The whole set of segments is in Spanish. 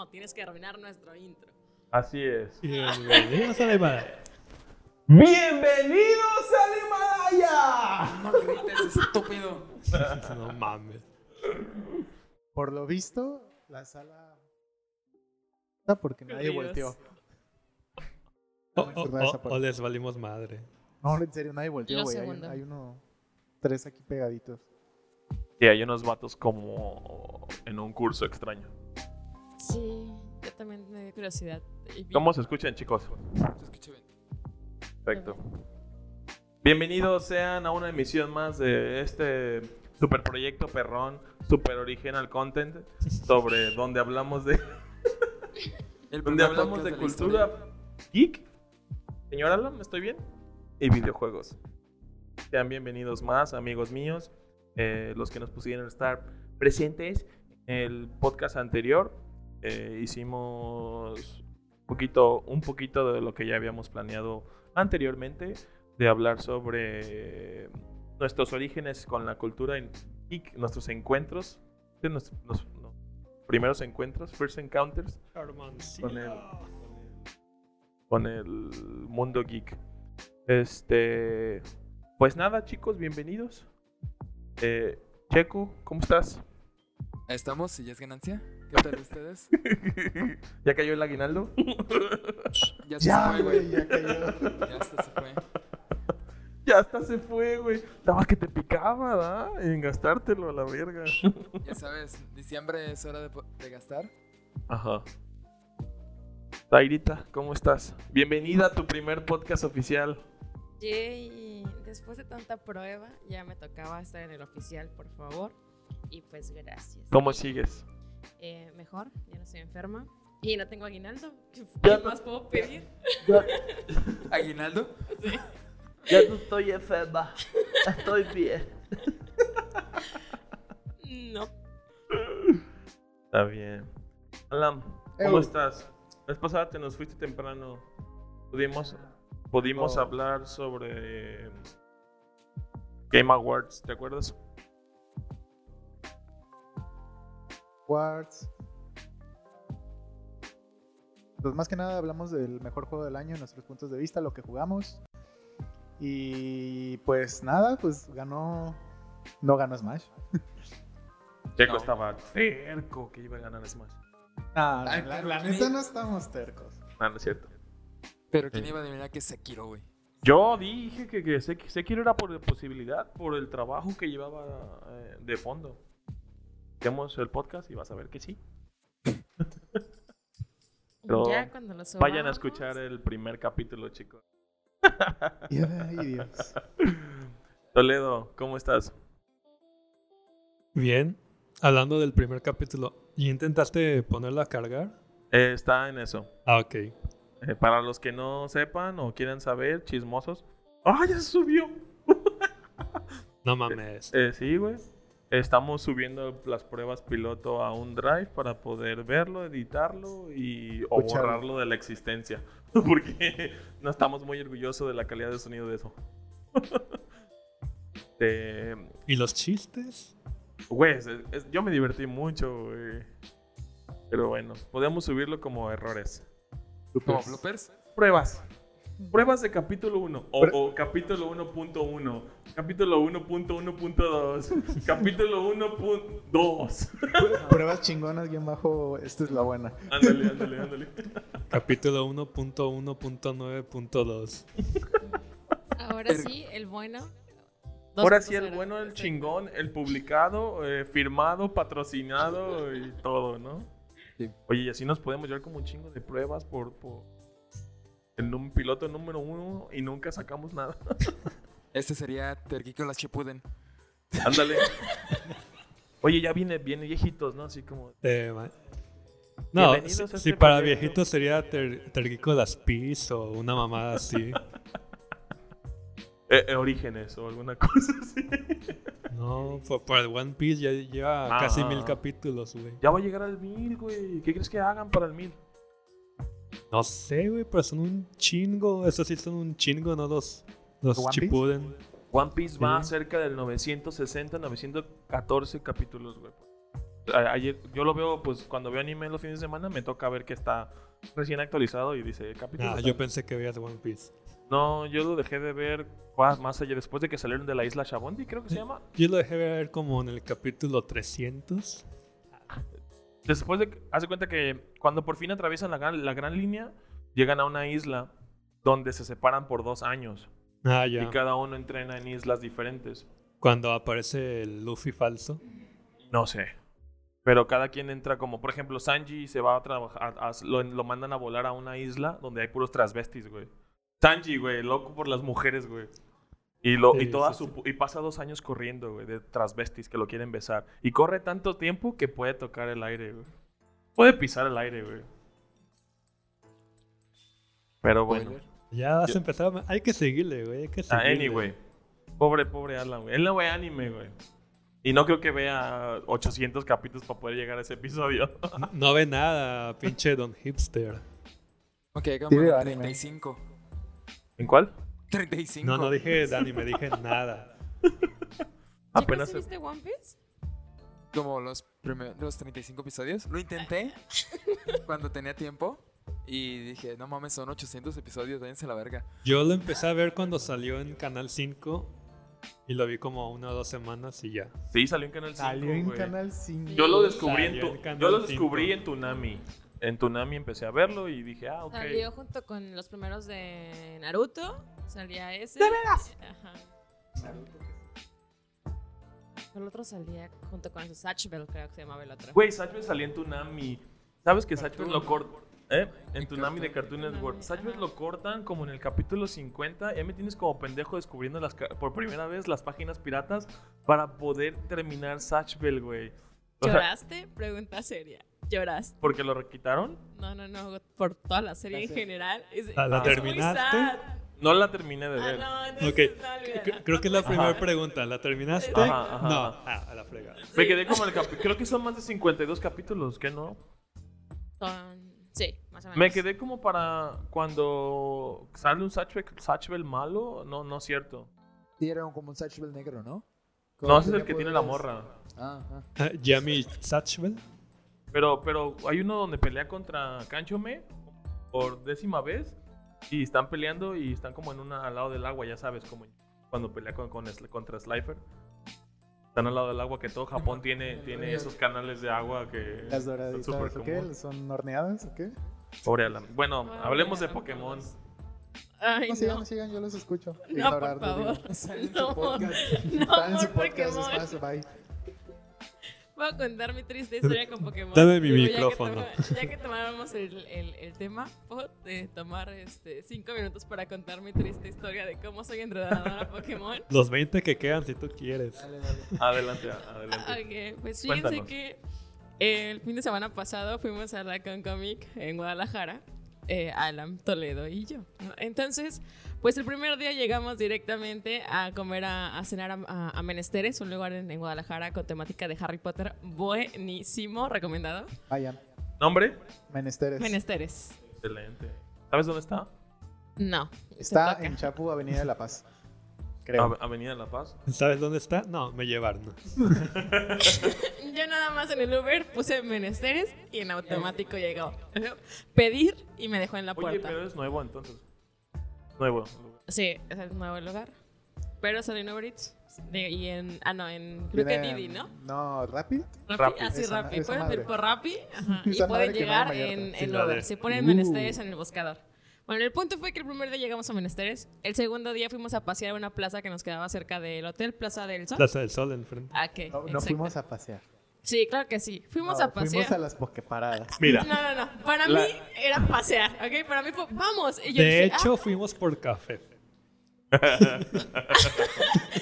no, tienes que arruinar nuestro intro. Así es. Bienvenidos a la Himalaya. ¡Bienvenidos al Himalaya! No grites, estúpido. No mames. Por lo visto, la sala. Está porque nadie volteó. O, o- o- o les valimos madre. No, en serio, nadie volteó, güey. Hay, hay uno. Tres aquí pegaditos. Sí, hay unos vatos como en un curso extraño. Sí, yo también me dio curiosidad. ¿Cómo se escuchan, chicos? Te escuché bien. Perfecto. Bienvenidos sean a una emisión más de este super proyecto perrón, super original content, sobre donde hablamos de, El donde hablamos de cultura geek. Señor Alan, ¿estoy bien? Y videojuegos. Sean bienvenidos más, amigos míos, eh, los que nos pusieron estar presentes en el podcast anterior. Eh, hicimos un poquito, un poquito de lo que ya habíamos planeado anteriormente, de hablar sobre nuestros orígenes con la cultura en- y nuestros encuentros, nuestros, los- primeros encuentros, first encounters con el, con el mundo geek. Este, pues nada, chicos, bienvenidos. Eh, Checo, ¿cómo estás? ¿Estamos? ¿Y ya es ganancia? ¿Qué tal ustedes? ¿Ya cayó el aguinaldo? Ya se Ya, fue, güey, ya cayó. Ya hasta se fue. ya hasta se fue, güey. Estaba que te picaba, ¿da? En gastártelo a la verga. Ya sabes, diciembre es hora de, de gastar. Ajá. Tairita, ¿cómo estás? Bienvenida a tu primer podcast oficial. Yay, después de tanta prueba, ya me tocaba estar en el oficial, por favor. Y pues gracias. ¿Cómo sigues? Eh, mejor, ya no estoy enferma. Y no tengo aguinaldo. ¿Qué Ya qué no- más puedo pedir? ¿Aguinaldo? Ya no estoy enferma. Estoy bien. No. Está bien. Alan, ¿cómo estás? La vez pasada te nos fuiste temprano. Pudimos, pudimos Oh. hablar sobre Game Awards, ¿te acuerdas? Quartz. Pues más que nada hablamos del mejor juego del año, nuestros puntos de vista, lo que jugamos. Y pues nada, pues ganó. No ganó Smash. Checo No. estaba terco que iba a ganar Smash. Ah, Ay, la, la ¿quién neta no estamos tercos. Ah, no es cierto. Pero ¿quién Sí. iba a adivinar que Sekiro, güey? Yo dije que, que que era por posibilidad, por el trabajo que llevaba eh, de fondo. Hacemos el podcast y vas a ver que sí. Pero ya cuando lo Vayan a subamos, escuchar el primer capítulo, chicos. Ay, Dios. Toledo, ¿cómo estás? Bien. Hablando del primer capítulo, ¿y intentaste ponerlo a cargar? Eh, está en eso. Ah, ok. Eh, para los que no sepan o quieran saber, chismosos. ¡Ah, ya se subió! No mames. Eh, sí, güey. Estamos subiendo las pruebas piloto a un drive para poder verlo, editarlo y o borrarlo de la existencia. Porque no estamos muy orgullosos de la calidad de sonido de eso. Eh, ¿Y los chistes? Güey, es- es- yo me divertí mucho, güey. Pero bueno, podemos subirlo como errores. ¿Como bloopers? Pruebas. Pruebas de capítulo 1 o, o capítulo 1.1, capítulo 1.1.2, capítulo 1.2. Pruebas chingonas, guion bajo. Esta es la buena. Ándale, ándale, ándale. Capítulo 1.1.9.2. Ahora sí, el bueno. Ahora sí, el 2.0. bueno, el chingón, el publicado, eh, firmado, patrocinado y todo, ¿no? Sí. Oye, y así nos podemos llevar como un chingo de pruebas por, por el num- piloto número uno y nunca sacamos nada. Este sería Terquícolas Chipuden. Ándale. Oye, ya viene, viene viejitos, ¿no? Así como. Eh, no, Bienvenidos si, a este si para proyecto. viejitos sería ter, Tergícolas Peace o una mamada así. eh, eh, orígenes o alguna cosa así. No, por el One Piece ya lleva Ah, casi ah, mil ah. capítulos, güey. Ya va a llegar al mil, güey. ¿Qué crees que hagan para el mil? No sé, güey, pero son un chingo. Esos sí son un chingo, no los, los ¿One Piece? Chipuden. One Piece va Sí. cerca del 960, 914 capítulos, güey. ayer, yo lo veo, pues cuando veo anime los fines de semana, me toca ver que está recién actualizado y dice capítulo. Ah, tal. yo pensé que veías One Piece. No, yo lo dejé de ver más, más allá, después de que salieron de la isla Shabondi, creo que se llama. Yo lo dejé ver como en el capítulo 300. Después de hace cuenta que cuando por fin atraviesan la gran, la gran línea, llegan a una isla donde se separan por dos años. Ah, Y ya. cada uno entrena en islas diferentes. Cuando aparece el Luffy falso. No sé. Pero cada quien entra como, por ejemplo, Sanji se va a trabajar, a- a- lo, lo mandan a volar a una isla donde hay puros transvestis, güey. Sanji, güey, loco por las mujeres, güey. Y, lo, y, toda sí, su, y pasa dos años corriendo, güey, de transvestis que lo quieren besar. Y corre tanto tiempo que puede tocar el aire, güey. Puede pisar el aire, güey. Pero bueno. Ya vas Yo- a empezar. a- Hay que seguirle, güey. Hay que Ah, seguirle. anyway. Pobre, pobre Alan, güey. Él no ve anime, güey. Y no creo que vea 800 capítulos para poder llegar a ese episodio. No, no ve nada, pinche Don Hipster. Ok, como veo en anime. 35. ¿En cuál? 35. No, no dije Dani, me dije nada. Apenas ¿Sí se- viste One Piece? Como los, primeros, los 35 episodios. Lo intenté cuando tenía tiempo. Y dije, no mames, son 800 episodios, váyanse a la verga. Yo lo empecé a ver cuando salió en Canal 5 y lo vi como una o dos semanas y ya. Sí, salió en Canal 5, Salió en güey. Canal 5. Yo lo descubrí en tu, en yo lo descubrí 5. en Tunami. En Tunami empecé a verlo y dije, ah, ok. Salió junto con los primeros de Naruto. Salía ese. ¿De veras? Ajá. El otro salía junto con Satchel, creo que se llamaba el otro. Güey, Satchel salía en Tunami. ¿Sabes que Satchel lo cortan? ¿Eh? En Tunami de Cartoon. Network. Satchel lo cortan como en el capítulo 50. Ya me tienes como pendejo descubriendo las, por primera vez las páginas piratas para poder terminar Satchel, güey. O sea, ¿Lloraste? Pregunta seria. ¿Lloraste? ¿Porque lo requitaron? No, no, no. Por toda la serie La en serie. general. Es, ¿La- la es muy terminaste? sad. No la terminé de Ah, ver. no, entonces Ok, no, olvídalo. Cre- Creo que es la Ajá. primera pregunta. ¿La terminaste? Ajá, ajá, no. ajá. Ah, a la fregada. Me quedé como en el capítulo. Creo que son más de 52 capítulos, ¿qué no? Son- Sí, más o menos. Me quedé como para cuando sale un Satchel, malo. No, no es cierto. Sí, era un- como un Satchel negro, ¿no? No, ese es el que tiene la morra. Ah, ah. Ah, Yami Satchel. Pero, pero hay uno donde pelea contra Canchome por décima vez. Y están peleando y están como en una al lado del agua, ya sabes, como cuando pelea con, con contra Slifer. Están al lado del agua, que todo Japón tiene, tiene esos canales de agua que Las son doraditas, súper ¿o qué? ¿Son horneadas o qué? Pobre Alan. Bueno, Bueno, hablemos de Pokémon. Ay, No, no. sigan, sigan, yo los escucho. No, Ignorar, por favor. digo. Está en su podcast. no, Están en su podcast, es más, bye. Voy a contar mi triste historia con Pokémon. Dame mi Digo, ya que micrófono. Ya que, tomábamos el, el, el tema, puedo eh, tomar este, cinco minutos para contar mi triste historia de cómo soy entrenadora Pokémon. Los 20 que quedan si tú quieres. Dale, dale. Adelante, adelante. Ok, pues fíjense Cuéntanos. que el fin de semana pasado fuimos a la Con Comic en Guadalajara, eh, Alan, Toledo y yo. ¿no? Entonces, pues el primer día llegamos directamente a comer, a, a cenar a, a- a Menesteres, un lugar en, en Guadalajara con temática de Harry Potter. Buenísimo, recomendado. Vayan. ¿Nombre? Menesteres. Menesteres. Excelente. ¿Sabes dónde está? No. Está en Chapu, Avenida de la Paz. Creo. Ave- Avenida La Paz. ¿Sabes dónde está? No, me llevaron. Yo nada más en el Uber puse Menesteres y en automático llegó. Pedir y me dejó en la Oye, puerta. pero es nuevo entonces. Nuevo. Sí, es el nuevo lugar. Pero salió en Uber Eats. De- y en. Ah, no, en. Creo que Didi, ¿no? No, Rapid. Rappi. Rappi. Así, Esa- Rappi. Pueden madre. pedir por Rappi ajá, y pueden llegar en, en Uber. Se ponen Uh. Menesteres en el buscador. Bueno, el punto fue que el primer día llegamos a Menesteres. El segundo día fuimos a pasear a una plaza que nos quedaba cerca del hotel, Plaza del Sol. Plaza del Sol enfrente. Ah, ¿qué? No, no fuimos a pasear. Sí, claro que sí. Fuimos No, a pasear. Fuimos a las pokeparadas. Mira, No, no, no. Para La- mí era pasear, ¿ok? Para mí fue, vamos. Y yo De dije, "Ah, hecho, fuimos por café.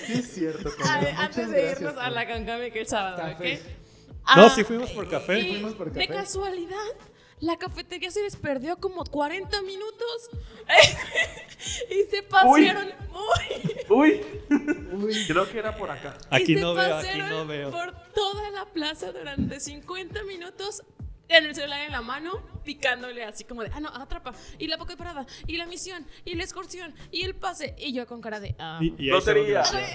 Sí, es cierto. ah, a- antes de irnos a la Concamic el sábado, Café. ¿ok? No, Ah, sí fuimos por café. y Fuimos por De café. casualidad, la cafetería se les perdió como 40 minutos. y se pasearon. Uy. uy, Uy, creo que era por acá. Aquí y se no veo, aquí no veo. Por toda la plaza durante 50 minutos. En el celular en la mano, picándole así como de, ah, no, atrapa. Y la poca parada, y la misión, y la excursión, y el pase. Y yo con cara de, ah. Y, y ahí se Lotería. volvió.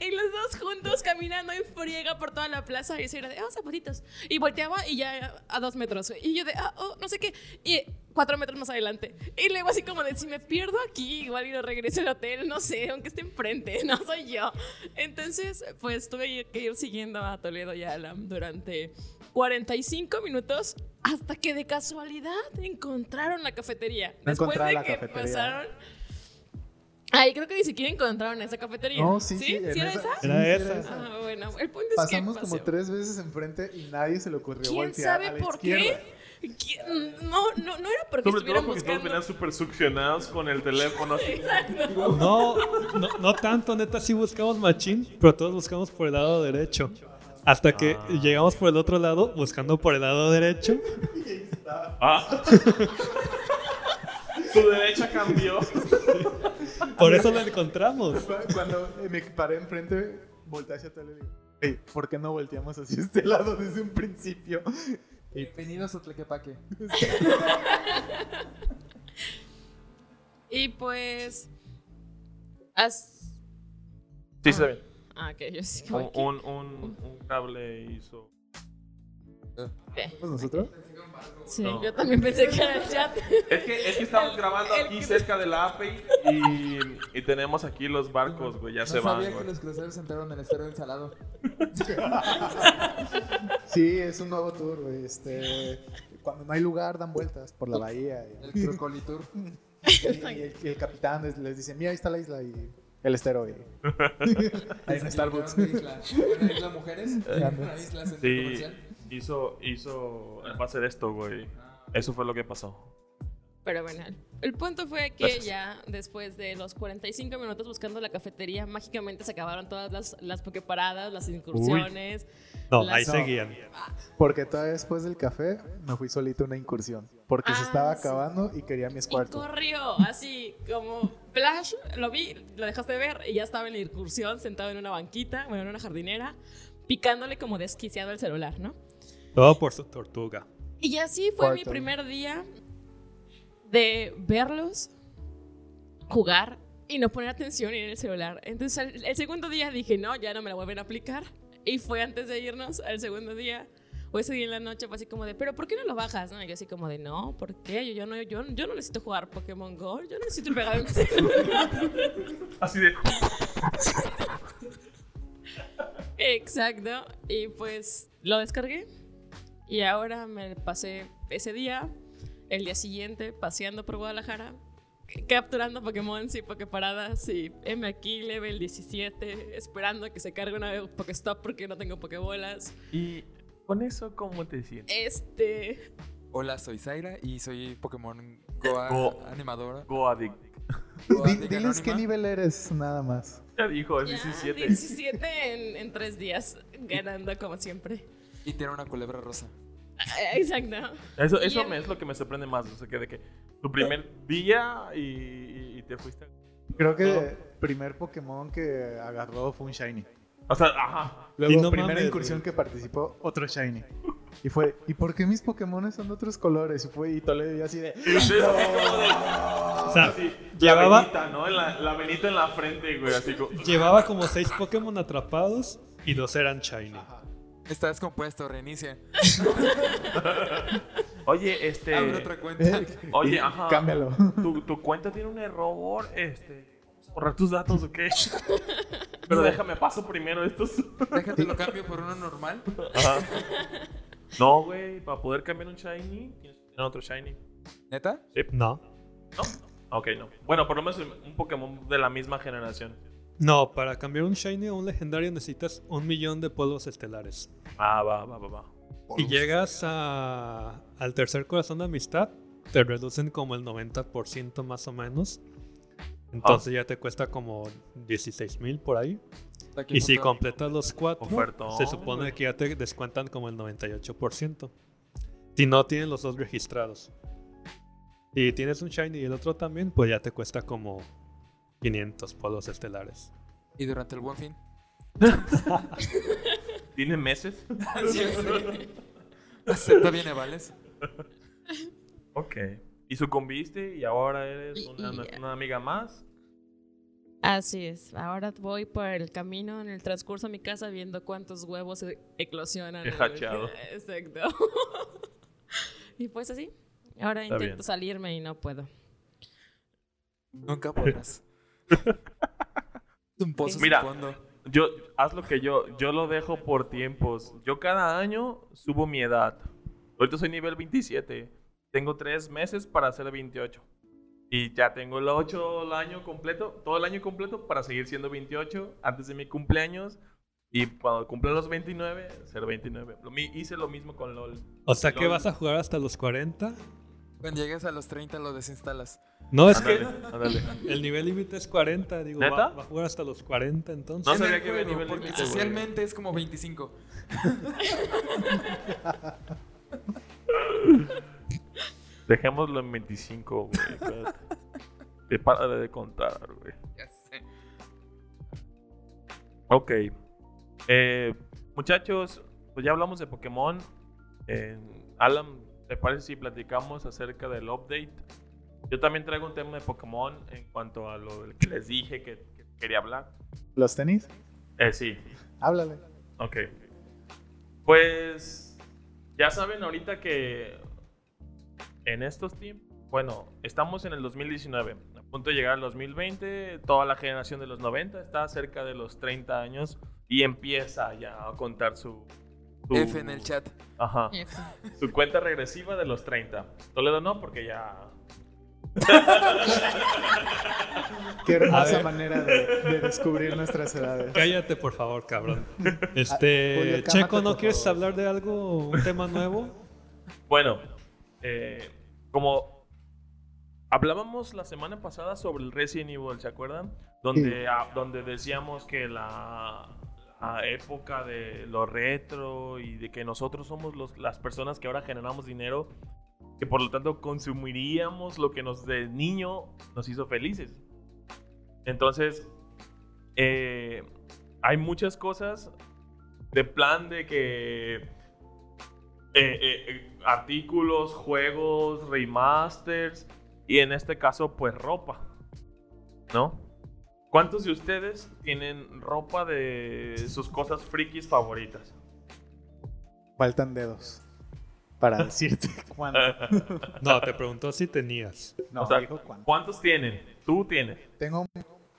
Y los dos juntos caminando en friega por toda la plaza. Y yo era de, ah, zapatitos. Y volteaba y ya a dos metros. Y yo de, ah, oh, no sé qué. Y cuatro metros más adelante. Y luego así como de, si me pierdo aquí, igual y no regreso al hotel, no sé, aunque esté enfrente, no soy yo. Entonces, pues tuve que ir siguiendo a Toledo y a Alam durante 45 minutos hasta que de casualidad encontraron la cafetería. No Después de la que cafetería. pasaron... Ay, creo que ni siquiera encontraron esa cafetería. No, sí, sí. ¿Sí? ¿Sí era esa- esa? sí, Era esa. Ah, bueno, el punto es Pasamos que como tres veces enfrente y nadie se le ocurrió ¿Quién voltear sabe a la por izquierda. qué? No, no, no era porque Sobre todo estuvieran porque todos buscando. venían súper succionados con el teléfono. así. No, no, no tanto, neta, sí buscamos machín, pero todos buscamos por el lado derecho. Hasta que llegamos por el otro lado, buscando por el lado derecho. Ah. Su derecha cambió. Por eso lo encontramos. Cu- Cuando me paré enfrente, volteé hacia atrás y le digo, hey, ¿por qué no volteamos hacia este lado desde un principio? Bienvenidos a Tlaquepaque. Y pues. as- Sí, está bien. Ah, ok, yo sí. Un, que- un, un, un cable hizo. ¿Pues nosotros? Sí, no. yo también pensé que era el chat. Es que, es que estamos grabando el aquí que- cerca de la API y, y tenemos aquí los barcos, güey. Ya no se van, sabía que los cruceros entraron en el estero del salado. Sí, es un nuevo tour, güey. Este, cuando no hay lugar, dan vueltas por la bahía. El Y, Crocolitur. y el, y el capitán les, les dice, mira, ahí está la isla y el estero. Y, hay un Starbucks. Una isla, una isla mujeres. Una isla Sí, comercial. Hizo, hizo en base de esto, güey. Eso fue lo que pasó. Pero bueno, el- punto fue que ya después de los 45 minutos buscando la cafetería, mágicamente se acabaron todas las, las pokeparadas, las incursiones. No, Las- ahí No. seguían. Porque todavía después del café me fui solito a una incursión. Porque se Ah, estaba sí. acabando y quería mi Y cuarto. corrió así como Flash, lo vi, lo dejaste de ver y ya estaba en la incursión sentado en una banquita, bueno, en una jardinera, picándole como desquiciado el celular, ¿no? Todo por su tortuga. Y así fue mi primer día de verlos jugar y no poner atención en el celular. Entonces el, el segundo día dije, no, ya no me la vuelven a aplicar. Y fue antes de irnos al segundo día. O ese día en la noche fue así como de, pero ¿por qué no lo bajas? ¿No? Y yo así como de, no, ¿por qué? Yo, yo no, yo, yo no necesito jugar Pokémon Go, yo no necesito pegar en celular. Así de. Exacto. Y pues lo descargué. Y ahora me pasé ese día, el día siguiente, paseando por Guadalajara, capturando Pokémon y Poképaradas y M aquí, level 17, esperando a que se cargue una Pokéstop porque no tengo Pokébolas. Y con eso, ¿cómo te sientes? Este. Hola, soy Zaira y soy Pokémon Goa Go- animadora. Go Addict. Goa Di- Diga diles qué nivel eres, nada más. Ya dijo, es ya, 17. 17 en, en tres días, ganando como siempre. Y tiene una culebra rosa. Eh, Exacto. Eso, eso me- es lo que me sorprende más. O sea, que de que tu primer día y, y- y te fuiste. Creo que No. el primer Pokémon que agarró fue un Shiny. O sea, ajá. Luego, Y no primera mames, incursión güey. que participó, otro Shiny. Y fue, ¿y por qué mis Pokémon son de otros colores? Y fue, y Toledo y así de... Como de- O sea, así, llevaba- La venita, ¿no? En la, la venita en la frente, güey. Así como. llevaba como seis Pokémon atrapados y dos eran Shiny. Está descompuesto, reinicia. Oye, este. Abre otra cuenta. "Eh, Oye, ajá. Cámbialo. Tu, tu cuenta tiene un error. Este. ¿vamos a ¿Borrar tus datos o qué? Pero déjame paso primero estos. Déjate lo cambio por uno normal. Ajá. No, güey. Para poder cambiar un shiny, tienes que tener otro shiny. ¿Neta? No. ¿No? Ok, no. Bueno, por lo menos un Pokémon de la misma generación. No, para cambiar un Shiny a un legendario necesitas un millón de polvos estelares. Ah, va, va, va, va. Y llegas a- al tercer corazón de amistad, te reducen como el 90% más o menos. Entonces ya te cuesta como 16 mil por ahí. Y si completas los cuatro, Ofertón, se supone que ya te descuentan como el 98%. Si no tienes los dos registrados. Si tienes un Shiny y el otro también, pues ya te cuesta como 500 polvos estelares. Y durante el buen fin. ¿Tiene meses? Sí, sí. Acepta bien vales. Ok. Y sucumbiste y ahora eres una, y- una amiga más. Así es. Ahora voy por el camino en el transcurso a mi casa viendo cuántos huevos e- eclosionan. He en el- hachado. Exacto. y pues así. Ahora Está intento bien. salirme y no puedo. Nunca podrás. Un pozo Mira. sin fondo. Yo, haz lo que yo, yo lo dejo por tiempos. Yo cada año subo mi edad. Ahorita soy nivel 27. Tengo tres meses para hacer 28. Y ya tengo el 8 el año completo, todo el año completo para seguir siendo 28 antes de mi cumpleaños. Y cuando cumpla los 29, ser 29. Lo mi- hice lo mismo con LOL. O sea que LOL. vas a jugar hasta los 40. Cuando llegues a los 30 lo desinstalas. No, es que el nivel límite es 40. Digo, va, ¿Neta? va a jugar hasta los 40 entonces. No sabía que había nivel porque límite, güey. socialmente es como 25. Dejémoslo en 25, güey. Que para de contar, güey. Ya sé. Ok. Eh, muchachos, pues ya hablamos de Pokémon. Eh, Alan, ¿te parece si platicamos acerca del update? Yo también traigo un tema de Pokémon en cuanto a lo que les dije que, que quería hablar. ¿Los tenis? Eh, sí, Háblale. ok. Pues ya saben ahorita que en estos tiempos, bueno, estamos en el 2019, a punto de llegar al 2020, toda la generación de los 90 está cerca de los 30 años y empieza ya a contar su... su- F en el chat. Ajá. Su cuenta regresiva de los 30. Toledo no, porque ya... Qué hermosa manera de, de descubrir nuestras edades. Cállate, por favor, cabrón. Julio, Este, Checo, ¿no quieres favor. hablar de algo, un tema nuevo? Bueno, eh, como hablábamos la semana pasada sobre el Resident Evil, ¿se acuerdan? Donde, ah, donde decíamos que la, la época de lo retro y de que nosotros somos los- las personas que ahora generamos dinero, que por lo tanto consumiríamos lo que nos de niño nos hizo felices. Entonces, eh, hay muchas cosas de plan de que eh, eh, artículos, juegos, remasters y en este caso pues ropa, ¿no? ¿Cuántos de ustedes tienen ropa de sus cosas frikis favoritas? Faltan dedos para decirte cuándo. No, te preguntó si tenías. No, O sea, dijo cuándo. ¿Cuántos tienen? Tú tienes. Tengo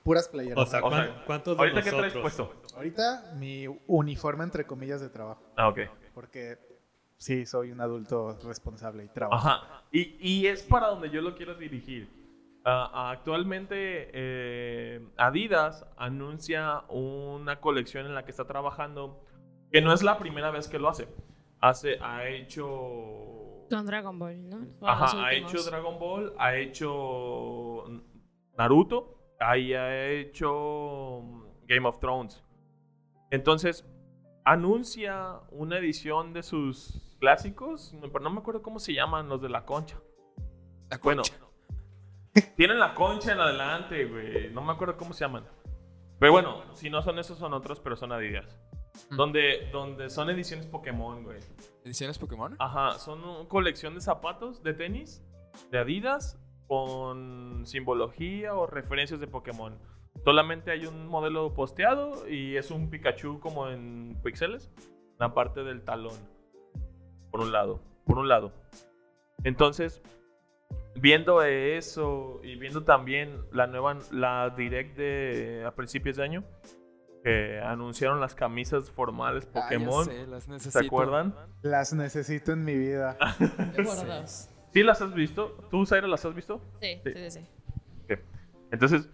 puras playeras. O sea, O sea, ¿cuán- ¿cuántos de ¿Ahorita qué traes nosotros? puesto? Ahorita mi uniforme entre comillas de trabajo. Ah, ok. Porque sí, soy un adulto responsable y trabajo. Ajá. Y, y es para donde yo lo quiero dirigir. Ah, actualmente eh, Adidas anuncia una colección en la que está trabajando que no es la primera vez que lo hace. Hace, ha hecho Con Dragon Ball, ¿no? Ajá, ha hecho Dragon Ball, ha hecho Naruto, ahí ha hecho Game of Thrones. Entonces, anuncia una edición de sus clásicos, no, pero no me acuerdo cómo se llaman los de la concha. La Bueno, concha. tienen la concha en adelante, güey. No me acuerdo cómo se llaman. Pero bueno, si no son esos, son otros, pero son Adidas. Mm. Donde, donde son ediciones Pokémon, güey. ¿Ediciones Pokémon? Ajá, son una colección de zapatos de tenis de Adidas con simbología o referencias de Pokémon. Solamente hay un modelo posteado y es un Pikachu como en píxeles, la parte del talón. Por un lado, por un lado. Entonces, viendo eso y viendo también la nueva la direct de a principios de año que anunciaron las camisas formales Ah, ya Pokémon, sé, las ¿se necesito. acuerdan? Las necesito en mi vida. ¿Sí las has visto? ¿Tú, Zaira, las has visto? Sí, Sí. sí, sí. sí. Entonces,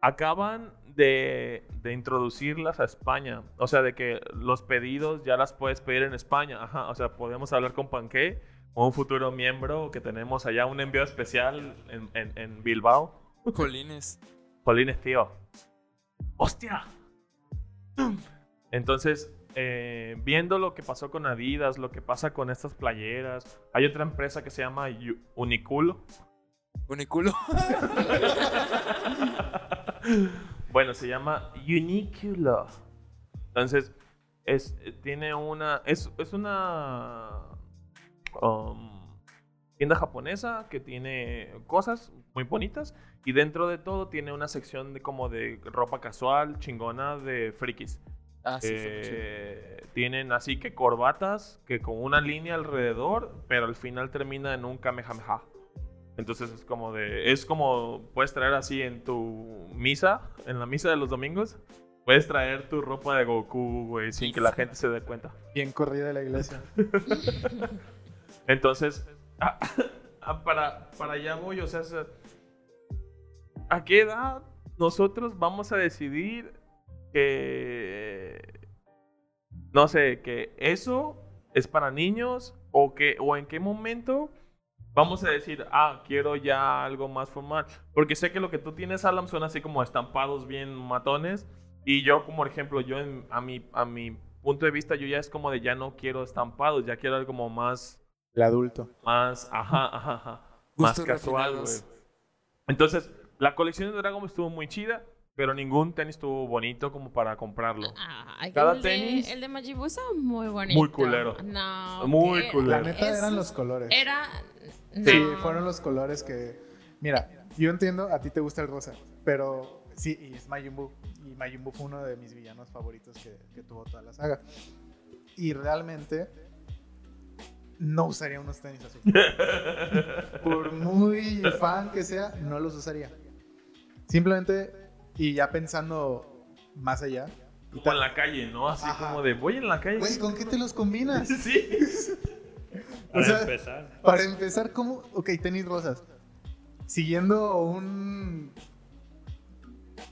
acaban de, de introducirlas a España. O sea, de que los pedidos ya las puedes pedir en España. Ajá, o sea, podemos hablar con Panque, o un futuro miembro que tenemos allá, un envío especial en, en- en Bilbao. Jolines. Jolines, tío. ¡Hostia! Entonces, eh, viendo lo que pasó con Adidas, lo que pasa con estas playeras, hay otra empresa que se llama Uniculo. Uniculo. bueno, se llama Uniculo. Entonces, es, tiene una. Es, es una. um, tienda japonesa que tiene cosas muy bonitas y dentro de todo tiene una sección de como de ropa casual chingona de frikis. Ah, sí. Eh, tienen así que corbatas que con una línea alrededor, pero al final termina en un kamehameha. Entonces es como de. Es como. Puedes traer así en tu misa, en la misa de los domingos. Puedes traer tu ropa de Goku, güey, sin que la gente se dé cuenta. Bien corrida de la iglesia. Entonces, ah, ah, para, para allá voy, o sea, se- ¿a qué edad nosotros vamos a decidir que, no sé, que eso es para niños o, que, o en qué momento vamos a decir, ah, quiero ya algo más formal? Porque sé que lo que tú tienes, Alam, son así como estampados bien matones y yo, como ejemplo, yo en- a, mi, a mi punto de vista, yo ya es como de ya no quiero estampados, ya quiero algo como más El adulto. más, ajá, ajá, ajá, más casual, güey. Entonces, la colección de Dragon Ball estuvo muy chida, pero ningún tenis estuvo bonito como para comprarlo. Ay, Cada el de- tenis- el de estaba muy bonito. Muy culero. No. Muy que- culero. La neta eran los colores. Era. Sí, fueron los colores que. Mira, yo entiendo, a ti te gusta el rosa, pero sí, y es Majin Buu. Y Majin Buu fue uno de mis villanos favoritos que, que tuvo toda la saga. Y realmente no usaría unos tenis así. Por muy fan que sea, no los usaría. Simplemente, y ya pensando más allá. y Como en la calle, ¿no? Así Ajá. como de, voy en la calle. Güey, ¿con qué te los combinas? Sí. O Para sea, empezar. Para empezar, ¿cómo? Ok, tenis rosas. Siguiendo un.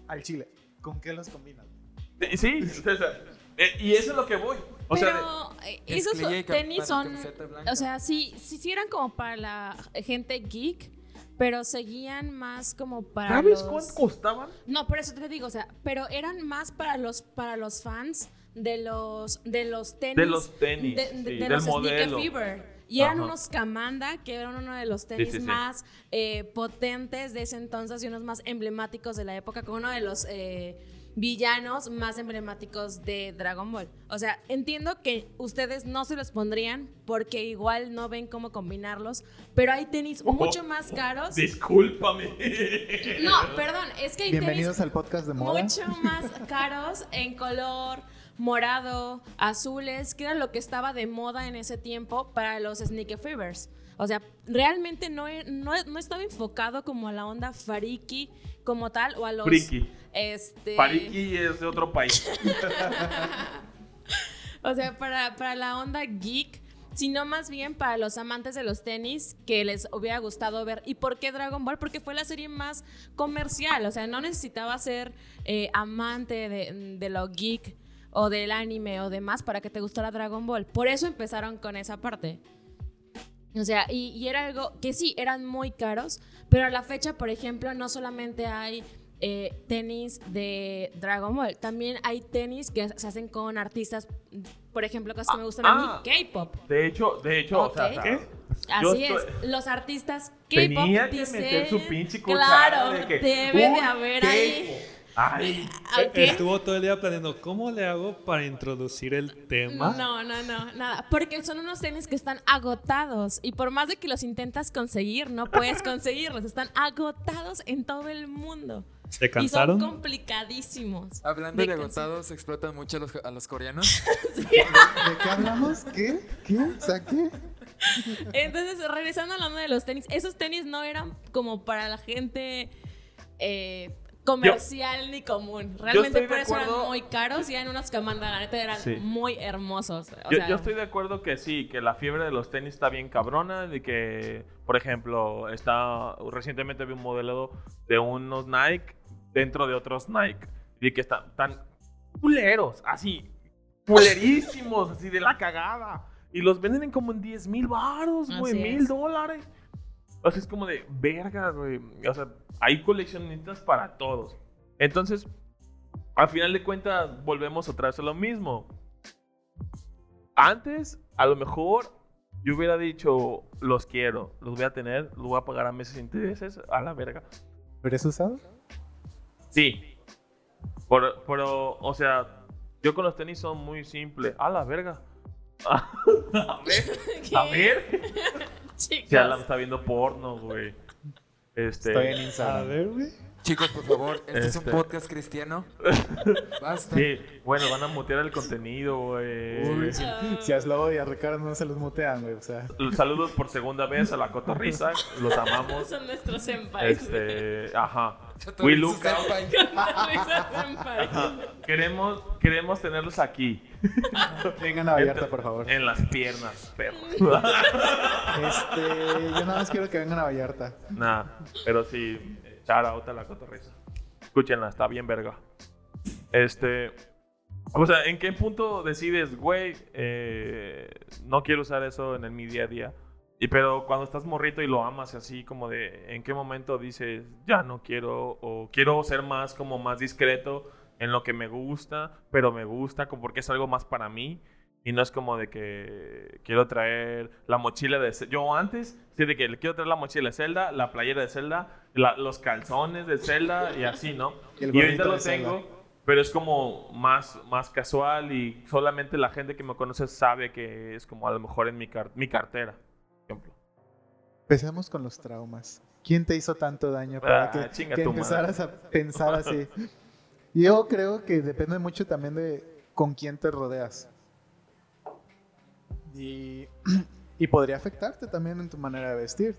Al chile. ¿Con qué los combinas? Sí, sea, eh, y eso es lo que voy. O sea, de- Pero eh, Es esos tenis son. O sea, sí, sí, sí eran como para la gente geek, pero seguían más como para. ¿sabes los... cuánto costaban? No, por eso te digo, o sea, pero eran más para los, para los fans de los, de los tenis. De los tenis, de, de- sí, de del los Sneaker modelo. Fever. Y eran Ajá. unos Kamanda, que eran uno de los tenis sí, sí. más eh, potentes de ese entonces y unos más emblemáticos de la época, con uno de los eh, villanos más emblemáticos de Dragon Ball. O sea, entiendo que ustedes no se los pondrían porque igual no ven cómo combinarlos, pero hay tenis mucho más caros. Discúlpame. No, perdón, es que hay tenis Bienvenidos al podcast de moda. mucho más caros en color morado, azules, que era lo que estaba de moda en ese tiempo para los sneaker fevers. O sea, realmente no, no, no estaba enfocado como a la onda fariki como tal o a los Friki. este Pariki es de otro país. o sea, para, para la onda geek, sino más bien para los amantes de los tenis que les hubiera gustado ver. ¿Y por qué Dragon Ball? Porque fue la serie más comercial, o sea, no necesitaba ser eh, amante de, de lo geek o del anime o demás para que te gustara Dragon Ball. Por eso empezaron con esa parte. O sea, y, y era algo que sí, eran muy caros, pero a la fecha, por ejemplo, no solamente hay eh, tenis de Dragon Ball, también hay tenis que se hacen con artistas, por ejemplo, cosas que me gustan Ah. a mí, K-pop. De hecho, de hecho, o sea. ¿qué? Así es, los artistas K-pop Tenía que dicen- meter su pinche cuchara Claro, de que, debe "Uy, de haber K-pop". ahí. Ay, ¿a qué? Estuvo todo el día planeando cómo le hago para introducir el tema. No, no, no, nada. Porque son unos tenis que están agotados. Y por más de que los intentas conseguir, no puedes conseguirlos. Están agotados en todo el mundo. ¿Se Y son cansaron? complicadísimos. Hablando de agotados, explotan mucho a los, a los coreanos. ¿De qué hablamos? ¿Qué? ¿Qué? O sea, ¿qué? Entonces, regresando hablando de los tenis, esos tenis no eran como para la gente eh, comercial ni común. Realmente por eso acuerdo. eran muy caros y eran unos que mandan, la neta eran Sí. muy hermosos. O yo, sea, yo estoy de acuerdo que sí, que la fiebre de los tenis está bien cabrona, de que, por ejemplo, está recientemente vi un modelo de unos Nike dentro de otros Nike y que están tan culeros, así, culerísimos, así de la cagada. Y los venden en como en 10 mil baros, güey, mil es. dólares. O sea, es como de verga, güey. O sea, hay coleccionistas para todos. Entonces, al final de cuentas, volvemos otra vez a lo mismo. Antes, a lo mejor, yo hubiera dicho, los quiero, los voy a tener, los voy a pagar a meses sin intereses, a la verga. ¿Lo eres usado? Sí. Por- pero, o sea, yo con los tenis son muy simples. A la verga. a ver, a ver. Sí. Si Alan está viendo porno, güey. Este. Estoy en A Instagram. ver, güey. Chicos, por favor, este, es Este. un podcast cristiano. Basta. Sí, bueno, van a mutear el contenido, güey. Uy, si, si a Slobo y a Ricardo no se los mutean, güey. O sea, Saludos por segunda vez a la cotorriza. Los amamos. Son nuestros senpais. Este, ajá. Yo We look out. Queremos, queremos tenerlos aquí. vengan a Vallarta, por favor. En las piernas, perro. Este, yo nada más quiero que vengan a Vallarta. Nah, pero sí, shout out a la cotorriza. Escúchenla, está bien verga. Este. O sea, ¿en qué punto decides, güey, eh, no quiero usar eso en el, mi día a día? Y pero cuando estás morrito y lo amas así como de, ¿en qué momento dices, ya no quiero o quiero ser más como más discreto en lo que me gusta, pero me gusta como porque es algo más para mí y no es como de que quiero traer la mochila de. Yo antes, sí, de que le quiero traer la mochila de Zelda, la playera de Zelda, la- los calzones de Zelda y así, ¿no? Y Y ahorita lo de Zelda. tengo, pero es como más, más casual y solamente la gente que me conoce sabe que es como a lo mejor en mi, car- mi cartera, ejemplo. Empecemos con los traumas. ¿Quién te hizo tanto daño para Ah, que, que empezaras a pensar así? Yo creo que depende mucho también de con quién te rodeas. Y, y podría afectarte también en tu manera de vestir.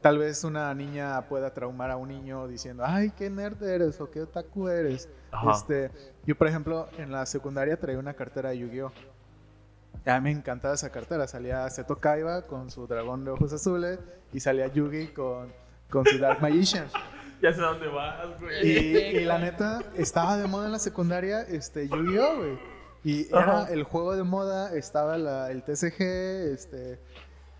Tal vez una niña pueda traumar a un niño diciendo, ay, qué nerd eres o qué otaku eres. Ajá. Este, yo, por ejemplo, en la secundaria traía una cartera de Yu-Gi-Oh! A mí me encantaba esa cartera. Salía Seto Kaiba con su dragón de ojos azules y salía Yugi con, con su Dark Magician. Ya sé dónde vas, Y, güey. y la neta, estaba de moda en la secundaria este, Yu-Gi-Oh! güey. Y era Ajá. el juego de moda, estaba la- el TCG, este,